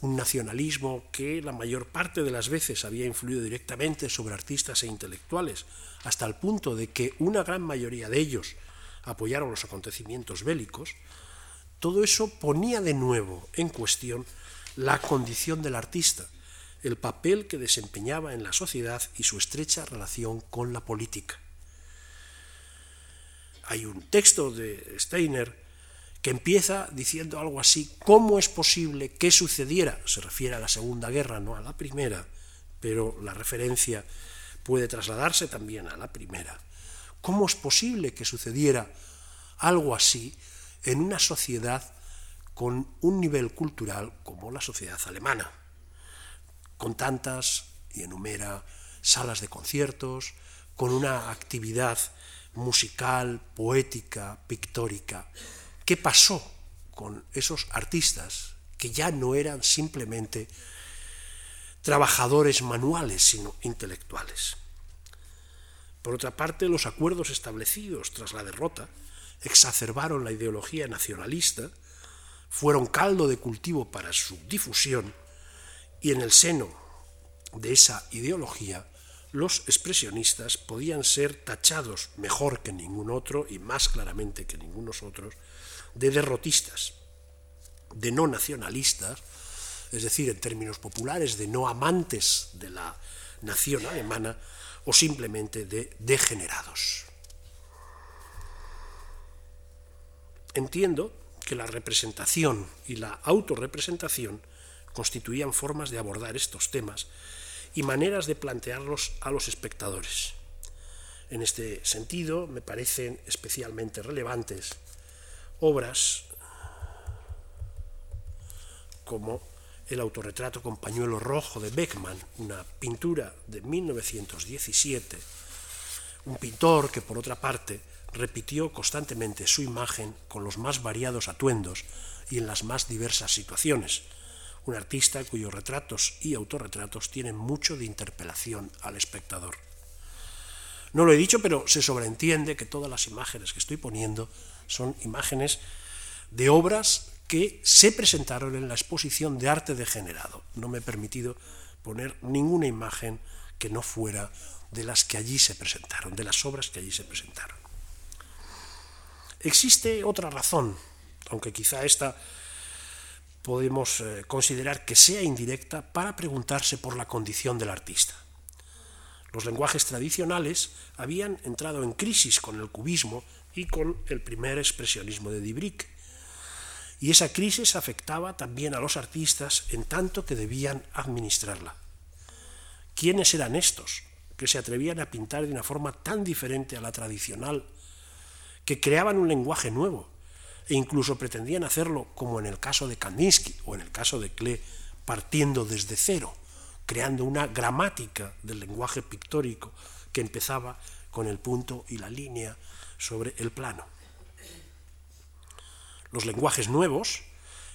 un nacionalismo que la mayor parte de las veces había influido directamente sobre artistas e intelectuales, hasta el punto de que una gran mayoría de ellos apoyaron los acontecimientos bélicos, todo eso ponía de nuevo en cuestión la condición del artista, el papel que desempeñaba en la sociedad y su estrecha relación con la política. Hay un texto de Steiner que empieza diciendo algo así, ¿cómo es posible que sucediera? Se refiere a la Segunda Guerra, no a la Primera, pero la referencia puede trasladarse también a la Primera. ¿Cómo es posible que sucediera algo así en una sociedad con un nivel cultural como la sociedad alemana? Con tantas, y enumera, salas de conciertos, con una actividad musical, poética, pictórica. ¿Qué pasó con esos artistas que ya no eran simplemente trabajadores manuales, sino intelectuales? Por otra parte, los acuerdos establecidos tras la derrota exacerbaron la ideología nacionalista, fueron caldo de cultivo para su difusión y en el seno de esa ideología los expresionistas podían ser tachados mejor que ningún otro y más claramente que ningunos otros de derrotistas, de no nacionalistas, es decir, en términos populares, de no amantes de la nación alemana, o simplemente de degenerados. Entiendo que la representación y la autorrepresentación constituían formas de abordar estos temas y maneras de plantearlos a los espectadores. En este sentido, me parecen especialmente relevantes obras como el autorretrato con pañuelo rojo de Beckman, una pintura de 1917, un pintor que por otra parte repitió constantemente su imagen con los más variados atuendos y en las más diversas situaciones, un artista cuyos retratos y autorretratos tienen mucho de interpelación al espectador. No lo he dicho, pero se sobreentiende que todas las imágenes que estoy poniendo son imágenes de obras que se presentaron en la exposición de arte degenerado. No me he permitido poner ninguna imagen que no fuera de las que allí se presentaron, de las obras que allí se presentaron. Existe otra razón, aunque quizá esta podemos eh, considerar que sea indirecta para preguntarse por la condición del artista. Los lenguajes tradicionales habían entrado en crisis con el cubismo y con el primer expresionismo de Dibrick. Y esa crisis afectaba también a los artistas en tanto que debían administrarla. ¿Quiénes eran estos que se atrevían a pintar de una forma tan diferente a la tradicional, que creaban un lenguaje nuevo e incluso pretendían hacerlo como en el caso de Kandinsky o en el caso de Klee, partiendo desde cero? Creando una gramática del lenguaje pictórico que empezaba con el punto y la línea sobre el plano. Los lenguajes nuevos,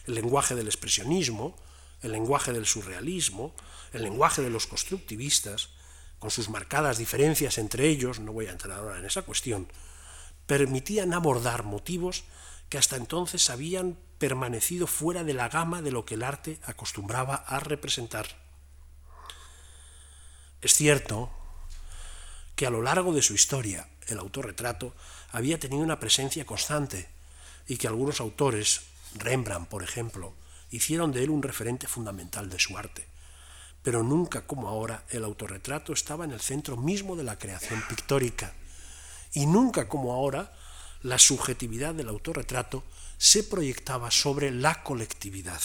el lenguaje del expresionismo, el lenguaje del surrealismo, el lenguaje de los constructivistas, con sus marcadas diferencias entre ellos, no voy a entrar ahora en esa cuestión, permitían abordar motivos que hasta entonces habían permanecido fuera de la gama de lo que el arte acostumbraba a representar. Es cierto que a lo largo de su historia el autorretrato había tenido una presencia constante y que algunos autores, Rembrandt por ejemplo, hicieron de él un referente fundamental de su arte. Pero nunca como ahora el autorretrato estaba en el centro mismo de la creación pictórica y nunca como ahora la subjetividad del autorretrato se proyectaba sobre la colectividad.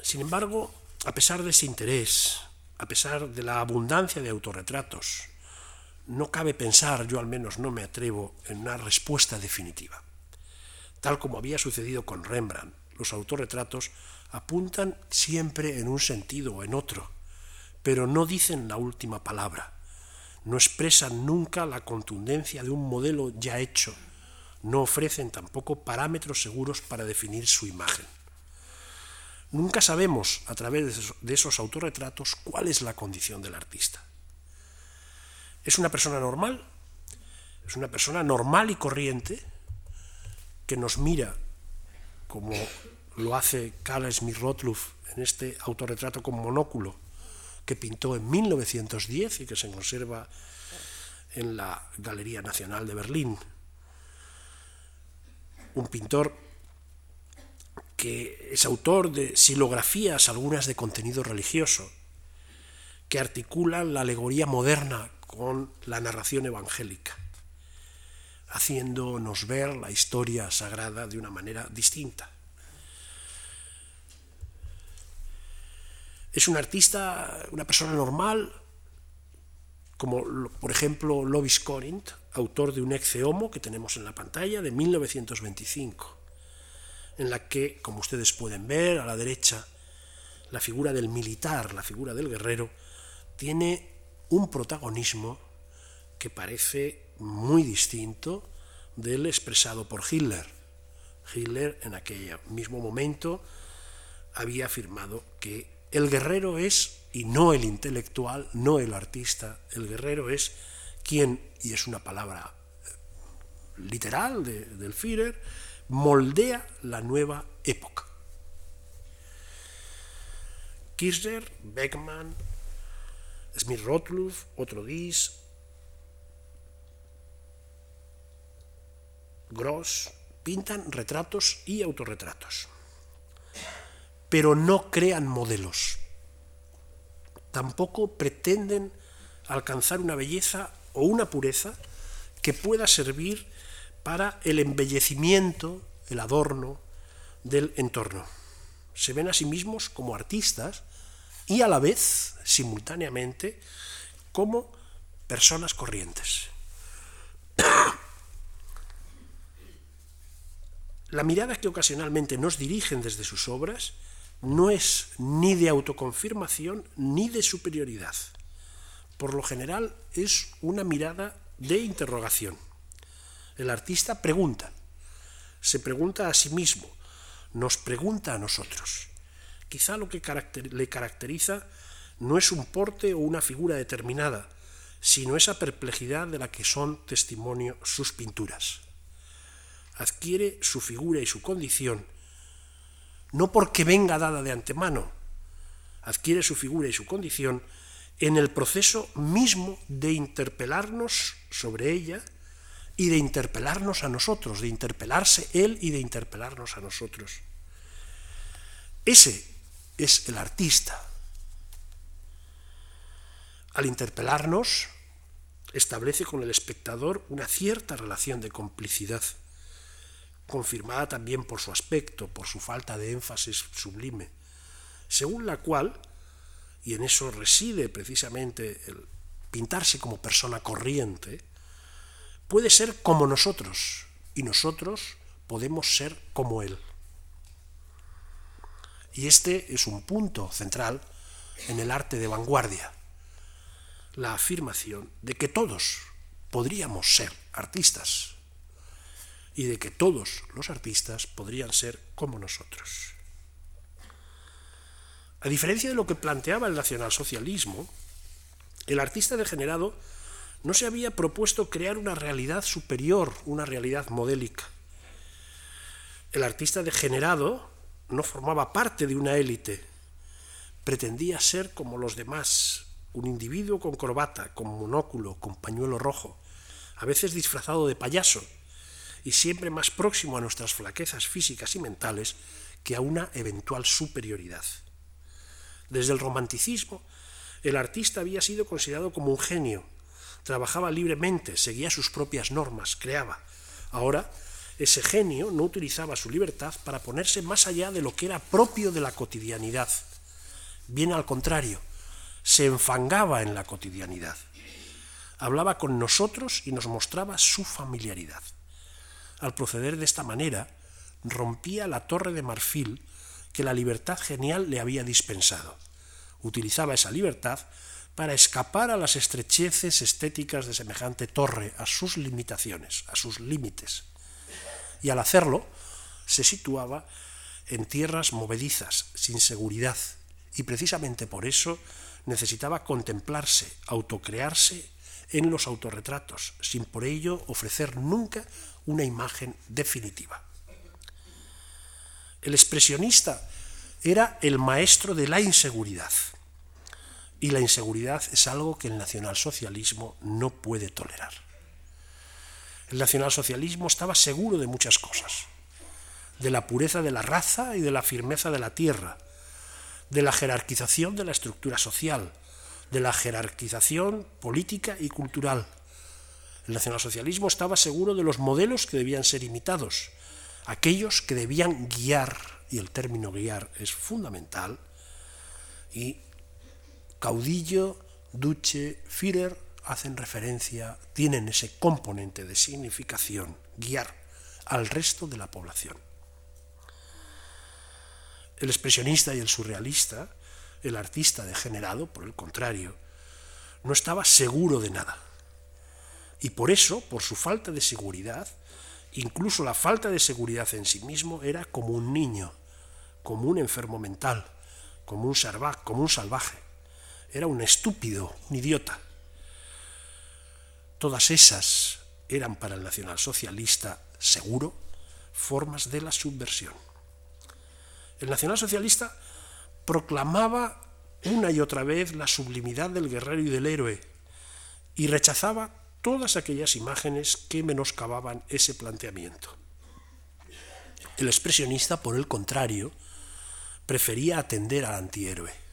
Sin embargo, a pesar de ese interés, a pesar de la abundancia de autorretratos, no cabe pensar, yo al menos no me atrevo, en una respuesta definitiva. Tal como había sucedido con Rembrandt, los autorretratos apuntan siempre en un sentido o en otro, pero no dicen la última palabra, no expresan nunca la contundencia de un modelo ya hecho, no ofrecen tampoco parámetros seguros para definir su imagen. Nunca sabemos a través de esos autorretratos cuál es la condición del artista. ¿Es una persona normal? ¿Es una persona normal y corriente que nos mira como lo hace Carl Smith Rottluff en este autorretrato con monóculo que pintó en 1910 y que se conserva en la Galería Nacional de Berlín? Un pintor que es autor de silografías, algunas de contenido religioso, que articulan la alegoría moderna con la narración evangélica, haciéndonos ver la historia sagrada de una manera distinta. Es un artista, una persona normal, como por ejemplo Lovis Corinth, autor de un ex homo que tenemos en la pantalla de 1925 en la que, como ustedes pueden ver a la derecha, la figura del militar, la figura del guerrero, tiene un protagonismo que parece muy distinto del expresado por Hitler. Hitler en aquel mismo momento había afirmado que el guerrero es, y no el intelectual, no el artista, el guerrero es quien, y es una palabra literal del Führer, moldea la nueva época. Kirchner, Beckman, Smith Rottluff, otro Dis, Gross, pintan retratos y autorretratos, pero no crean modelos. Tampoco pretenden alcanzar una belleza o una pureza que pueda servir para el embellecimiento, el adorno del entorno. Se ven a sí mismos como artistas y a la vez, simultáneamente, como personas corrientes. La mirada que ocasionalmente nos dirigen desde sus obras no es ni de autoconfirmación ni de superioridad. Por lo general es una mirada de interrogación. El artista pregunta, se pregunta a sí mismo, nos pregunta a nosotros. Quizá lo que le caracteriza no es un porte o una figura determinada, sino esa perplejidad de la que son testimonio sus pinturas. Adquiere su figura y su condición no porque venga dada de antemano, adquiere su figura y su condición en el proceso mismo de interpelarnos sobre ella y de interpelarnos a nosotros, de interpelarse él y de interpelarnos a nosotros. Ese es el artista. Al interpelarnos, establece con el espectador una cierta relación de complicidad, confirmada también por su aspecto, por su falta de énfasis sublime, según la cual, y en eso reside precisamente el pintarse como persona corriente, puede ser como nosotros y nosotros podemos ser como Él. Y este es un punto central en el arte de vanguardia la afirmación de que todos podríamos ser artistas y de que todos los artistas podrían ser como nosotros. A diferencia de lo que planteaba el nacionalsocialismo, el artista degenerado no se había propuesto crear una realidad superior, una realidad modélica. El artista degenerado no formaba parte de una élite, pretendía ser como los demás, un individuo con corbata, con monóculo, con pañuelo rojo, a veces disfrazado de payaso, y siempre más próximo a nuestras flaquezas físicas y mentales que a una eventual superioridad. Desde el romanticismo, el artista había sido considerado como un genio, trabajaba libremente, seguía sus propias normas, creaba. Ahora, ese genio no utilizaba su libertad para ponerse más allá de lo que era propio de la cotidianidad. Bien al contrario, se enfangaba en la cotidianidad. Hablaba con nosotros y nos mostraba su familiaridad. Al proceder de esta manera, rompía la torre de marfil que la libertad genial le había dispensado. Utilizaba esa libertad para escapar a las estrecheces estéticas de semejante torre, a sus limitaciones, a sus límites. Y al hacerlo, se situaba en tierras movedizas, sin seguridad, y precisamente por eso necesitaba contemplarse, autocrearse en los autorretratos, sin por ello ofrecer nunca una imagen definitiva. El expresionista era el maestro de la inseguridad, y la inseguridad es algo que el nacionalsocialismo no puede tolerar. El nacionalsocialismo estaba seguro de muchas cosas, de la pureza de la raza y de la firmeza de la tierra, de la jerarquización de la estructura social, de la jerarquización política y cultural. El nacionalsocialismo estaba seguro de los modelos que debían ser imitados, aquellos que debían guiar, y el término guiar es fundamental, y caudillo, duce, Führer hacen referencia, tienen ese componente de significación, guiar al resto de la población el expresionista y el surrealista, el artista degenerado, por el contrario, no estaba seguro de nada. Y por eso, por su falta de seguridad, incluso la falta de seguridad en sí mismo, era como un niño, como un enfermo mental, como un, como un salvaje. Era un estúpido, un idiota. Todas esas eran para el nacionalsocialista seguro formas de la subversión. El nacionalsocialista proclamaba una y otra vez la sublimidad del guerrero y del héroe y rechazaba todas aquellas imágenes que menoscababan ese planteamiento. El expresionista, por el contrario, prefería atender al antihéroe.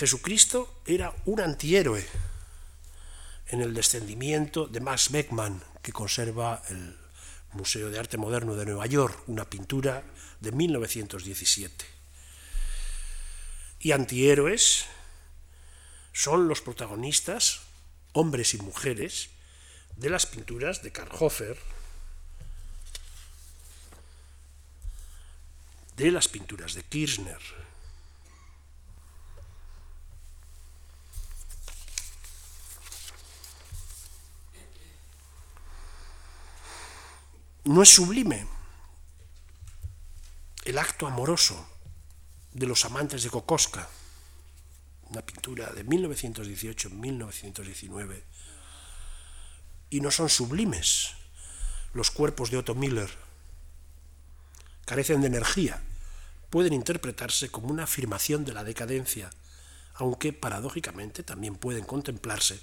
Jesucristo era un antihéroe en el descendimiento de Max Beckmann, que conserva el Museo de Arte Moderno de Nueva York, una pintura de 1917. Y antihéroes son los protagonistas, hombres y mujeres, de las pinturas de Karl Hofer, de las pinturas de Kirchner. No es sublime, el acto amoroso de los amantes de Kokoska, una pintura de 1918-1919, y no son sublimes los cuerpos de Otto Miller, carecen de energía, pueden interpretarse como una afirmación de la decadencia, aunque paradójicamente también pueden contemplarse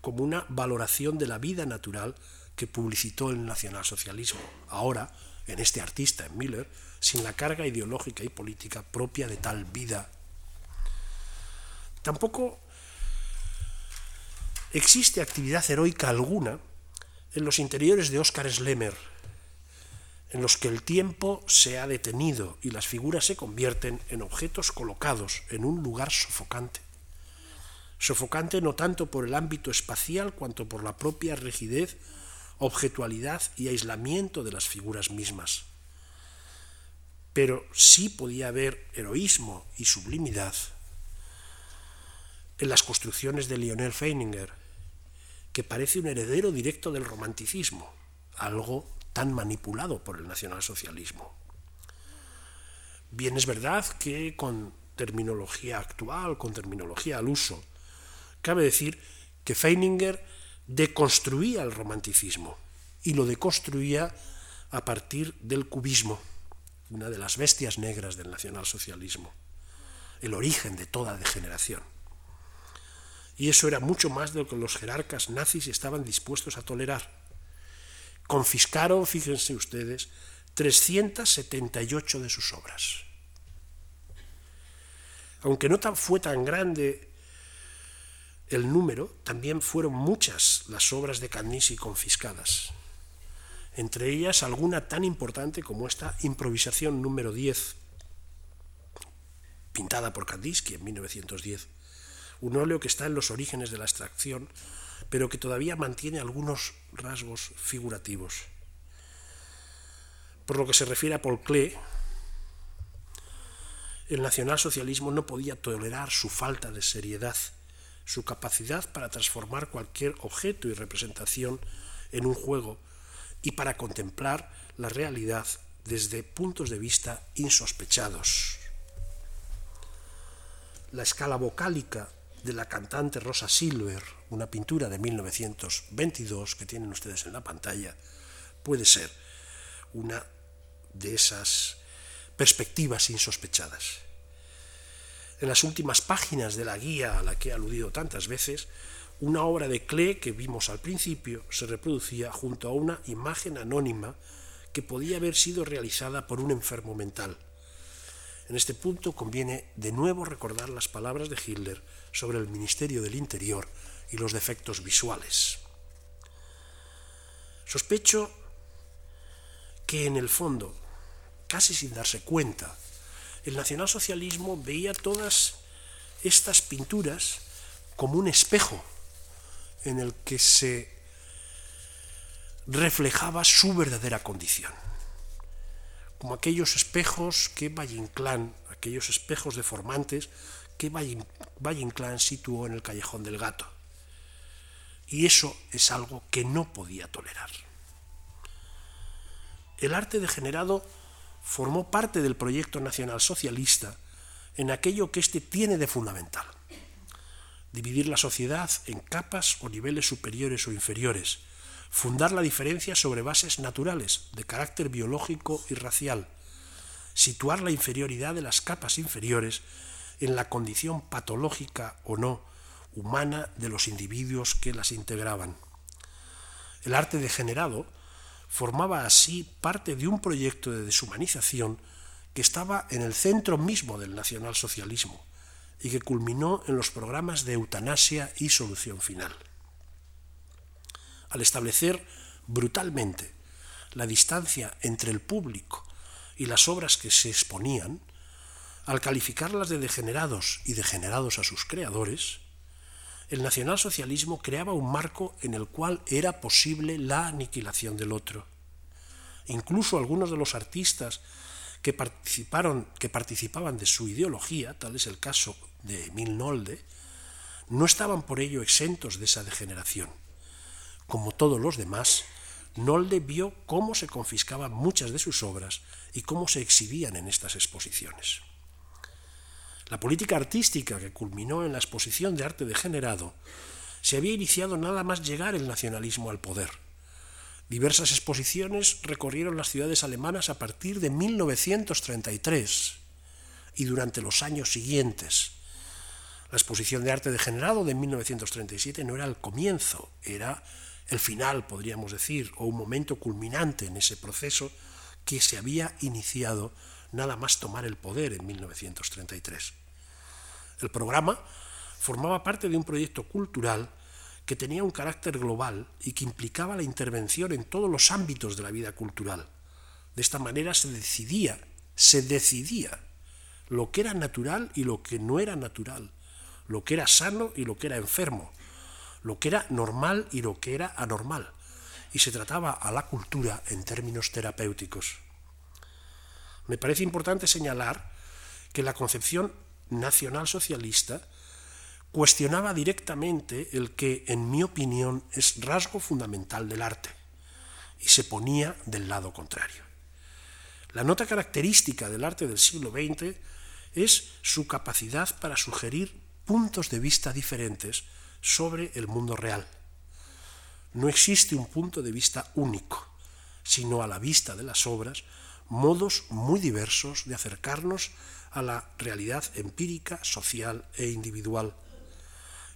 como una valoración de la vida natural que publicitó el nacionalsocialismo, ahora, en este artista, en Miller, sin la carga ideológica y política propia de tal vida. Tampoco existe actividad heroica alguna en los interiores de Oscar Schlemmer, en los que el tiempo se ha detenido y las figuras se convierten en objetos colocados en un lugar sofocante. Sofocante no tanto por el ámbito espacial cuanto por la propia rigidez, objetualidad y aislamiento de las figuras mismas. Pero sí podía haber heroísmo y sublimidad en las construcciones de Lionel Feininger, que parece un heredero directo del romanticismo, algo tan manipulado por el nacionalsocialismo. Bien es verdad que con terminología actual, con terminología al uso, cabe decir que Feininger deconstruía el romanticismo y lo deconstruía a partir del cubismo, una de las bestias negras del nacionalsocialismo, el origen de toda degeneración. Y eso era mucho más de lo que los jerarcas nazis estaban dispuestos a tolerar. Confiscaron, fíjense ustedes, 378 de sus obras. Aunque no fue tan grande el número, también fueron muchas las obras de Kandinsky confiscadas. Entre ellas alguna tan importante como esta improvisación número 10, pintada por Kandinsky en 1910 un óleo que está en los orígenes de la extracción, pero que todavía mantiene algunos rasgos figurativos. Por lo que se refiere a Paul Klee, el nacionalsocialismo no podía tolerar su falta de seriedad, su capacidad para transformar cualquier objeto y representación en un juego y para contemplar la realidad desde puntos de vista insospechados. La escala vocálica de la cantante Rosa Silver, una pintura de 1922 que tienen ustedes en la pantalla, puede ser una de esas perspectivas insospechadas. En las últimas páginas de la guía a la que he aludido tantas veces, una obra de Klee que vimos al principio se reproducía junto a una imagen anónima que podía haber sido realizada por un enfermo mental. En este punto conviene de nuevo recordar las palabras de Hitler sobre el Ministerio del Interior y los defectos visuales. Sospecho que en el fondo, casi sin darse cuenta, el nacionalsocialismo veía todas estas pinturas como un espejo en el que se reflejaba su verdadera condición, como aquellos espejos que Valle Inclán, aquellos espejos deformantes que Valle Inclán situó en el Callejón del Gato. Y eso es algo que no podía tolerar. El arte degenerado formó parte del proyecto nacional socialista en aquello que éste tiene de fundamental. Dividir la sociedad en capas o niveles superiores o inferiores, fundar la diferencia sobre bases naturales, de carácter biológico y racial, situar la inferioridad de las capas inferiores en la condición patológica o no humana de los individuos que las integraban. El arte degenerado formaba así parte de un proyecto de deshumanización que estaba en el centro mismo del nacionalsocialismo y que culminó en los programas de eutanasia y solución final. Al establecer brutalmente la distancia entre el público y las obras que se exponían, al calificarlas de degenerados y degenerados a sus creadores, el nacionalsocialismo creaba un marco en el cual era posible la aniquilación del otro. Incluso algunos de los artistas que, participaron, que participaban de su ideología, tal es el caso de Emil Nolde, no estaban por ello exentos de esa degeneración. Como todos los demás, Nolde vio cómo se confiscaban muchas de sus obras y cómo se exhibían en estas exposiciones. La política artística que culminó en la exposición de arte degenerado se había iniciado nada más llegar el nacionalismo al poder. Diversas exposiciones recorrieron las ciudades alemanas a partir de 1933 y durante los años siguientes. La exposición de arte degenerado de 1937 no era el comienzo, era el final, podríamos decir, o un momento culminante en ese proceso que se había iniciado nada más tomar el poder en 1933. El programa formaba parte de un proyecto cultural que tenía un carácter global y que implicaba la intervención en todos los ámbitos de la vida cultural. De esta manera se decidía, se decidía lo que era natural y lo que no era natural, lo que era sano y lo que era enfermo, lo que era normal y lo que era anormal, y se trataba a la cultura en términos terapéuticos. Me parece importante señalar que la concepción nacionalsocialista cuestionaba directamente el que, en mi opinión, es rasgo fundamental del arte, y se ponía del lado contrario. La nota característica del arte del siglo XX es su capacidad para sugerir puntos de vista diferentes sobre el mundo real. No existe un punto de vista único, sino a la vista de las obras, modos muy diversos de acercarnos a la realidad empírica, social e individual.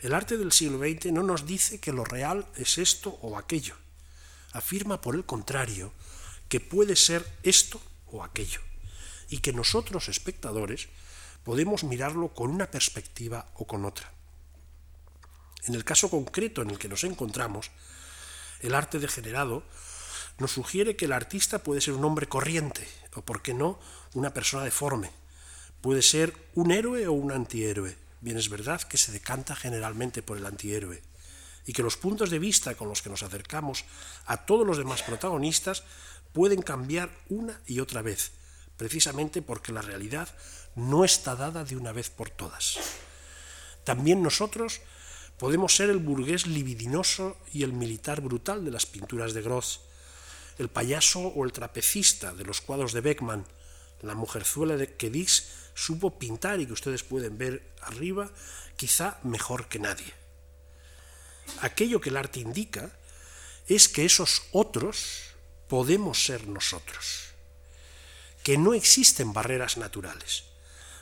El arte del siglo XX no nos dice que lo real es esto o aquello. Afirma, por el contrario, que puede ser esto o aquello, y que nosotros, espectadores, podemos mirarlo con una perspectiva o con otra. En el caso concreto en el que nos encontramos, el arte degenerado nos sugiere que el artista puede ser un hombre corriente, o por qué no, una persona deforme. Puede ser un héroe o un antihéroe. Bien es verdad que se decanta generalmente por el antihéroe y que los puntos de vista con los que nos acercamos a todos los demás protagonistas pueden cambiar una y otra vez, precisamente porque la realidad no está dada de una vez por todas. También nosotros podemos ser el burgués libidinoso y el militar brutal de las pinturas de Gross, el payaso o el trapecista de los cuadros de Beckman, la mujerzuela de que Dix supo pintar y que ustedes pueden ver arriba, quizá mejor que nadie. Aquello que el arte indica es que esos otros podemos ser nosotros, que no existen barreras naturales.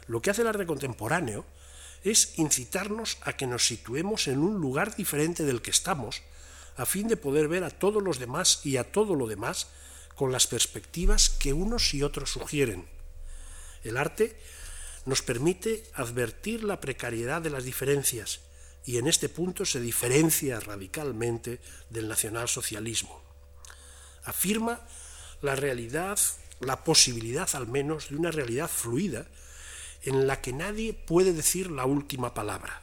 Lo que hace el arte contemporáneo es incitarnos a que nos situemos en un lugar diferente del que estamos, a fin de poder ver a todos los demás y a todo lo demás con las perspectivas que unos y otros sugieren. El arte nos permite advertir la precariedad de las diferencias y en este punto se diferencia radicalmente del nacionalsocialismo. Afirma la realidad, la posibilidad al menos de una realidad fluida en la que nadie puede decir la última palabra.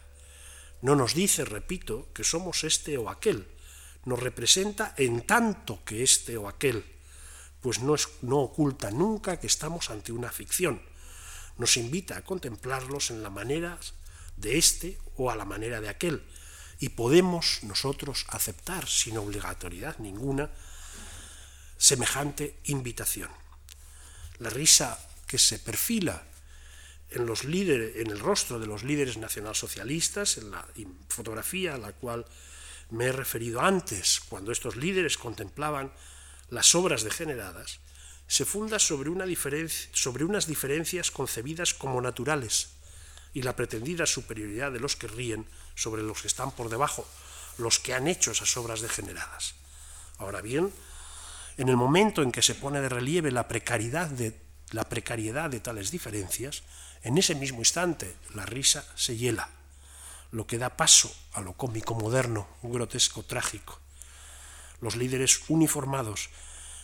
No nos dice, repito, que somos este o aquel, nos representa en tanto que este o aquel, pues no, no oculta nunca que estamos ante una ficción. Nos invita a contemplarlos en la manera de este o a la manera de aquel, y podemos nosotros aceptar sin obligatoriedad ninguna semejante invitación. La risa que se perfila en los líderes, en el rostro de los líderes nacionalsocialistas, en la fotografía a la cual me he referido antes, cuando estos líderes contemplaban las obras degeneradas, se funda sobre, una sobre unas diferencias concebidas como naturales y la pretendida superioridad de los que ríen sobre los que están por debajo, los que han hecho esas obras degeneradas. Ahora bien, en el momento en que se pone de relieve la precariedad de, la precariedad de tales diferencias, en ese mismo instante la risa se hiela lo que da paso a lo cómico moderno, un grotesco trágico. Los líderes uniformados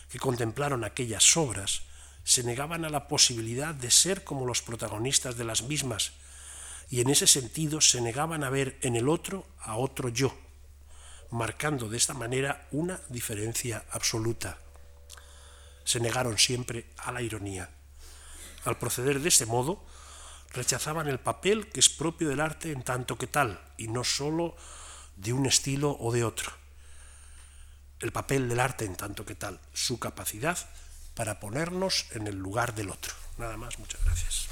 que contemplaron aquellas obras se negaban a la posibilidad de ser como los protagonistas de las mismas y en ese sentido se negaban a ver en el otro a otro yo, marcando de esta manera una diferencia absoluta. Se negaron siempre a la ironía. Al proceder de este modo, rechazaban el papel que es propio del arte en tanto que tal, y no sólo de un estilo o de otro. El papel del arte en tanto que tal, su capacidad para ponernos en el lugar del otro. Nada más, muchas gracias.